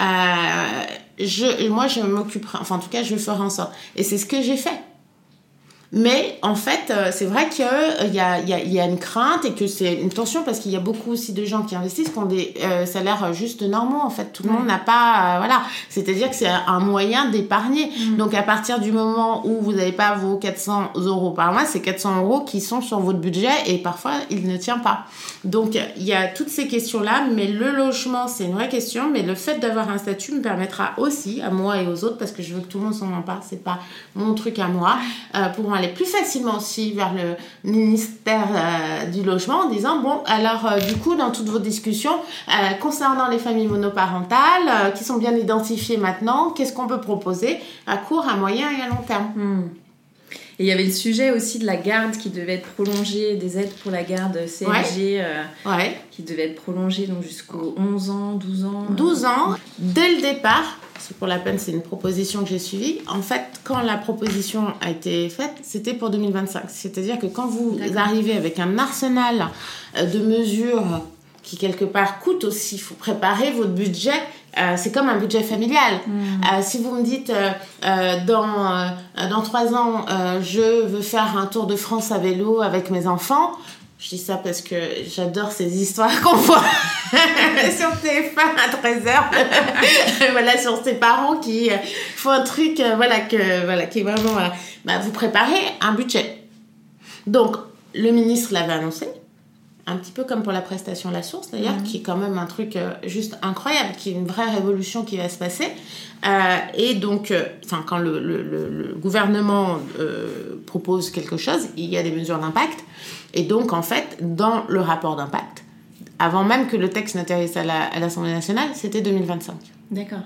je, moi, je m'occuperai, enfin, en tout cas, je ferai en sorte. Et c'est ce que j'ai fait. Mais en fait, euh, c'est vrai qu'il y a, il y, a, il y a une crainte et que c'est une tension parce qu'il y a beaucoup aussi de gens qui investissent qui ont des euh, salaires juste normaux. En fait, tout le monde n'a pas. euh, voilà. C'est-à-dire que c'est un moyen d'épargner. Donc, à partir du moment où vous n'avez pas vos 400 euros par mois, c'est 400 euros qui sont sur votre budget et parfois, il ne tient pas. Donc, il y a toutes ces questions-là. Mais le logement, c'est une vraie question. Mais le fait d'avoir un statut me permettra aussi, à moi et aux autres, parce que je veux que tout le monde s'en empare, c'est pas mon truc à moi, euh, pourront aller plus facilement aussi vers le ministère euh, du logement en disant bon alors euh, du coup dans toutes vos discussions euh, concernant les familles monoparentales euh, qui sont bien identifiées maintenant qu'est-ce qu'on peut proposer à court à moyen et à long terme? Hmm. Et il y avait le sujet aussi de la garde qui devait être prolongée, des aides pour la garde euh, ouais qui devait être prolongée donc jusqu'aux 11 ans, 12 ans. euh. 12 ans dès le départ c'est pour la peine c'est une proposition que j'ai suivie. En fait quand la proposition a été faite c'était pour 2025 c'est-à-dire que quand vous arrivez avec un arsenal euh, de mesures qui quelque part coûtent aussi il faut préparer votre budget euh, c'est comme un budget familial. Euh, si vous me dites euh, dans dans trois ans je veux faire un tour de France à vélo avec mes enfants, je dis ça parce que j'adore ces histoires qu'on voit sur TF1 à 13h. voilà, sur ces parents qui euh, font un truc, euh, voilà, que, voilà, qui est vraiment. voilà. Bah, vous préparez un budget. Donc, le ministre l'avait annoncé. Un petit peu comme pour la prestation la source d'ailleurs, qui est quand même un truc euh, juste incroyable, qui est une vraie révolution qui va se passer. Euh, et donc, euh, quand le, le, le, le gouvernement euh, propose quelque chose, il y a des mesures d'impact. Et donc, en fait, dans le rapport d'impact, avant même que le texte n'atterrisse à la- à l'Assemblée nationale, c'était 2025. D'accord.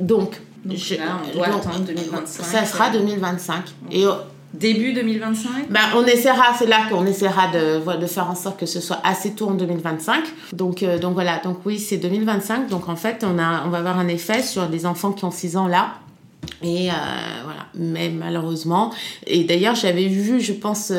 Donc, Donc je- là, on doit donc, attendre 2025. Ça sera 2025. Et euh, Début 2025 ben, on essaiera, c'est là qu'on essaiera de, de faire en sorte que ce soit assez tôt en 2025. Donc, euh, donc voilà, donc oui, c'est 2025. Donc en fait, on, a, on va avoir un effet sur les enfants qui ont 6 ans là. Et euh, voilà, mais malheureusement, et d'ailleurs j'avais vu, je pense,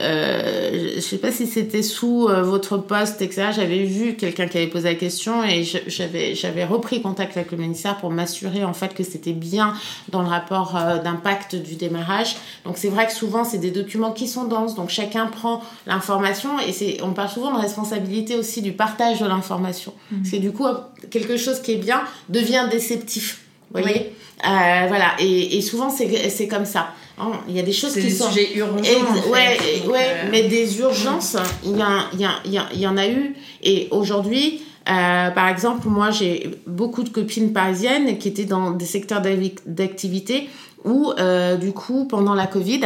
euh, je sais pas si c'était sous euh, votre poste, etc. J'avais vu quelqu'un qui avait posé la question et j'avais j'avais repris contact avec le ministère pour m'assurer en fait que c'était bien dans le rapport euh, d'impact du démarrage. Donc c'est vrai que souvent c'est des documents qui sont denses, donc chacun prend l'information et c'est on parle souvent de responsabilité aussi du partage de l'information. Parce que du coup quelque chose qui est bien devient déceptif. Vous voyez? Euh, Voilà, et, et souvent c'est comme ça. Hein, Il y a des choses qui des sont... sujets urgents. Ex- en fait. ouais, Donc, ouais, euh, mais des urgences, il y, a- y, a- y, a- y en a eu. Et aujourd'hui, euh, par exemple, moi, j'ai beaucoup de copines parisiennes qui étaient dans des secteurs d'activité où, du coup, pendant la Covid,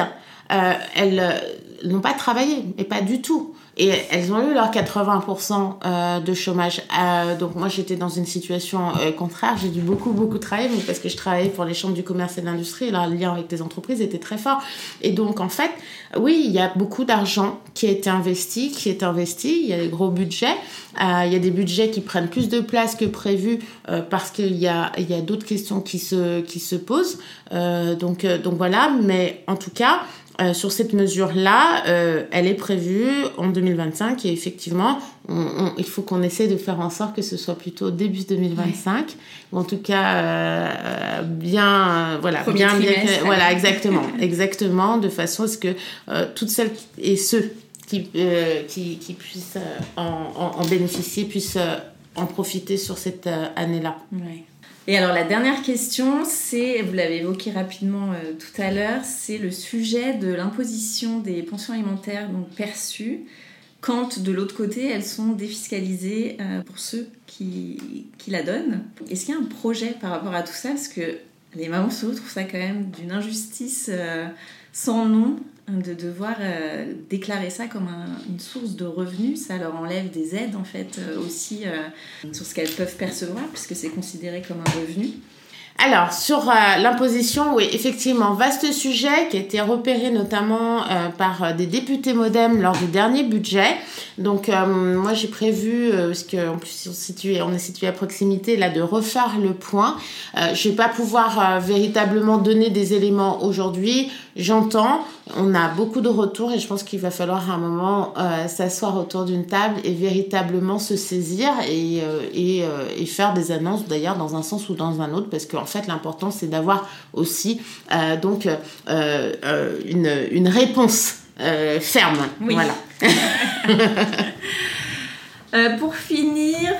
elles n'ont pas travaillé, mais pas du tout. Et elles ont eu leur 80% euh, de chômage. Euh, donc moi j'étais dans une situation euh, contraire, j'ai dû beaucoup beaucoup travailler mais parce que je travaillais pour les chambres du commerce et de l'industrie, le lien avec les entreprises était très fort. Et donc en fait, oui, il y a beaucoup d'argent qui a été investi, qui est investi, il y a des gros budgets, il y a des budgets qui prennent plus de place que prévu parce qu'il y a, il y a d'autres questions qui se, qui se posent. donc, donc voilà, mais en tout cas, euh, sur cette mesure-là, euh, elle est prévue en 2025 et effectivement, il faut qu'on essaie de faire en sorte que ce soit plutôt début 2025 ou en tout cas euh, bien, voilà, bien, bien, voilà, exactement, exactement, de façon à ce que toutes celles et ceux qui, qui, qui, puissent en, en, bénéficier puissent en profiter sur cette année-là. Et alors la dernière question, c'est, vous l'avez évoqué rapidement euh, tout à l'heure, c'est le sujet de l'imposition des pensions alimentaires perçues quand de l'autre côté elles sont défiscalisées euh, pour ceux qui, qui la donnent. Est-ce qu'il y a un projet par rapport à tout ça? Parce que les mamans solo trouvent ça quand même d'une injustice euh, sans nom de devoir euh, déclarer ça comme une source de revenus, ça leur enlève des aides en fait euh, aussi euh, sur ce qu'elles peuvent percevoir puisque c'est considéré comme un revenu. Alors, sur euh, l'imposition, oui, effectivement, vaste sujet qui a été repéré notamment euh, par euh, des députés modem lors du dernier budget. Donc, moi, j'ai prévu, parce qu'en plus, on, est situé à proximité, là, de refaire le point. je vais pas pouvoir véritablement donner des éléments aujourd'hui. J'entends, on a beaucoup de retours et je pense qu'il va falloir à un moment s'asseoir autour d'une table et véritablement se saisir et, et, et faire des annonces, d'ailleurs, dans un sens ou dans un autre, parce que en fait, l'important, c'est d'avoir aussi euh, donc euh, euh, une, une, réponse ferme. Voilà. pour finir,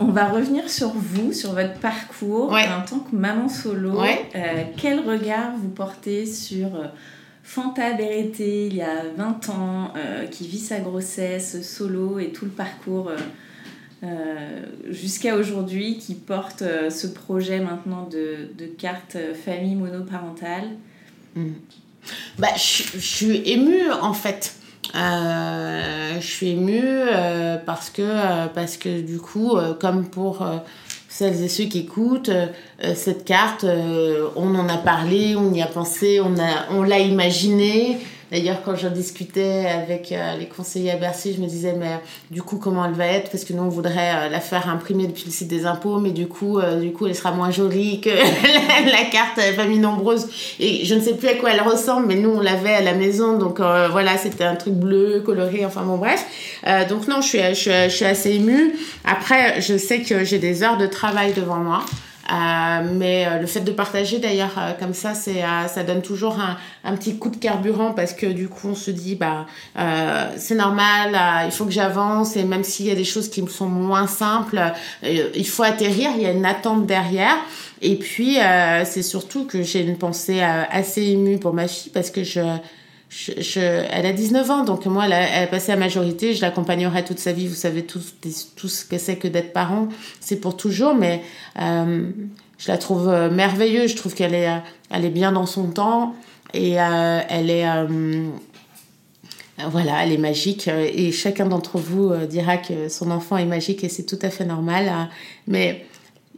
on va revenir sur vous, sur votre parcours en tant que maman solo. quel regard vous portez sur Fanta Bérété, il y a 20 ans, qui vit sa grossesse solo et tout le parcours euh, jusqu'à aujourd'hui qui porte euh, ce projet maintenant de, carte euh, famille monoparentale hmm. bah, je, suis émue en fait. je suis émue parce, que, parce que du coup, comme pour celles et ceux qui écoutent, cette carte, on en a parlé, on y a pensé, on l'a on imaginé. D'ailleurs, quand j'en discutais avec euh, les conseillers à Bercy, je me disais, mais euh, du coup, comment elle va être? Parce que nous, on voudrait euh, la faire imprimer depuis le site des impôts, mais du coup, du coup, elle sera moins jolie que la carte famille nombreuse. Et je ne sais plus à quoi elle ressemble, mais nous, on l'avait à la maison. Donc voilà, c'était un truc bleu, coloré, enfin bon, bref. donc non, je suis, je, je suis assez émue. Après, je sais que j'ai des heures de travail devant moi. Euh, mais euh, le fait de partager d'ailleurs euh, comme ça, c'est ça donne toujours un, un, petit coup de carburant parce que du coup on se dit bah c'est normal, il faut que j'avance et même s'il y a des choses qui me sont moins simples, il faut atterrir, il y a une attente derrière. Et puis c'est surtout que j'ai une pensée assez émue pour ma fille parce que je je, elle a 19 ans, donc moi, elle a, passé à majorité, je l'accompagnerai toute sa vie. Vous savez tout, tout ce que c'est que d'être parent, c'est pour toujours, mais euh, je la trouve euh, merveilleuse. Je trouve qu'elle est, euh, elle est bien dans son temps et elle est, voilà, elle est magique. Et chacun d'entre vous dira que son enfant est magique et c'est tout à fait normal. Mais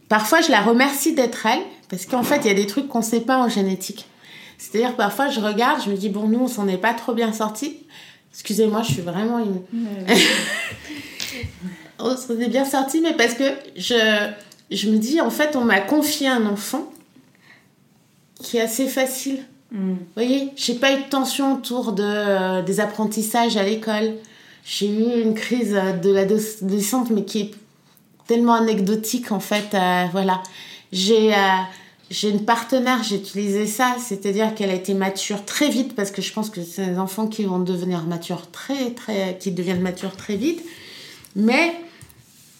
parfois, je la remercie d'être elle, parce qu'en fait, il y a des trucs qu'on ne sait pas en génétique. C'est-à-dire parfois je regarde, je me dis bon nous on s'en est pas trop bien sorti. Excusez-moi, je suis vraiment une. on s'en est bien sorti, mais parce que je, je me dis en fait on m'a confié un enfant qui est assez facile. Mm. Vous voyez, j'ai pas eu de tension autour de, euh, des apprentissages à l'école. J'ai eu une crise de l'adolescente, mais qui est tellement anecdotique en fait. Euh, voilà. J'ai. Euh, j'ai une partenaire, j'ai utilisé ça, c'est-à-dire qu'elle a été mature très vite parce que je pense que c'est des enfants qui vont devenir matures très très qui deviennent matures très vite, mais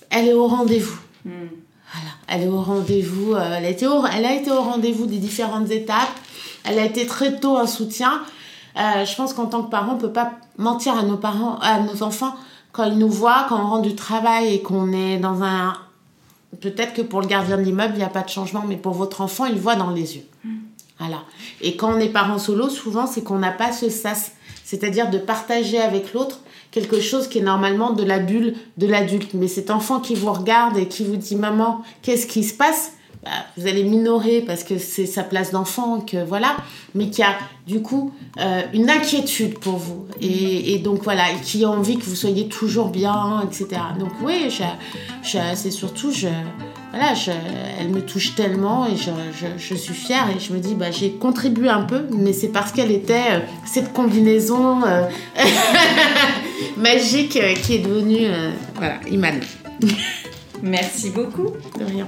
elle est au rendez-vous. Hmm. Voilà, elle est au rendez-vous, euh, elle a été au, elle a été au rendez-vous des différentes étapes. Elle a été très tôt un soutien. Euh, je pense qu'en tant que parent, on peut pas mentir à nos parents, à nos enfants quand ils nous voient, quand on rentre du travail et qu'on est dans un peut-être que pour le gardien de l'immeuble, il n'y a pas de changement, mais pour votre enfant, il voit dans les yeux. Mm. Voilà. Et quand on est parent solo, souvent, c'est qu'on n'a pas ce sas, c'est-à-dire de partager avec l'autre quelque chose qui est normalement de la bulle de l'adulte. Mais cet enfant qui vous regarde et qui vous dit maman, qu'est-ce qui se passe? Bah, vous allez minorer parce que c'est sa place d'enfant, que voilà, mais qui a du coup euh, une inquiétude pour vous et, donc voilà, et qui a envie que vous soyez toujours bien, etc. Donc oui, c'est surtout je voilà, elle me touche tellement et je, suis fière et je me dis, bah, j'ai contribué un peu, mais c'est parce qu'elle était euh, cette combinaison euh, magique euh, qui est devenue, voilà, Iman. Merci beaucoup. De rien.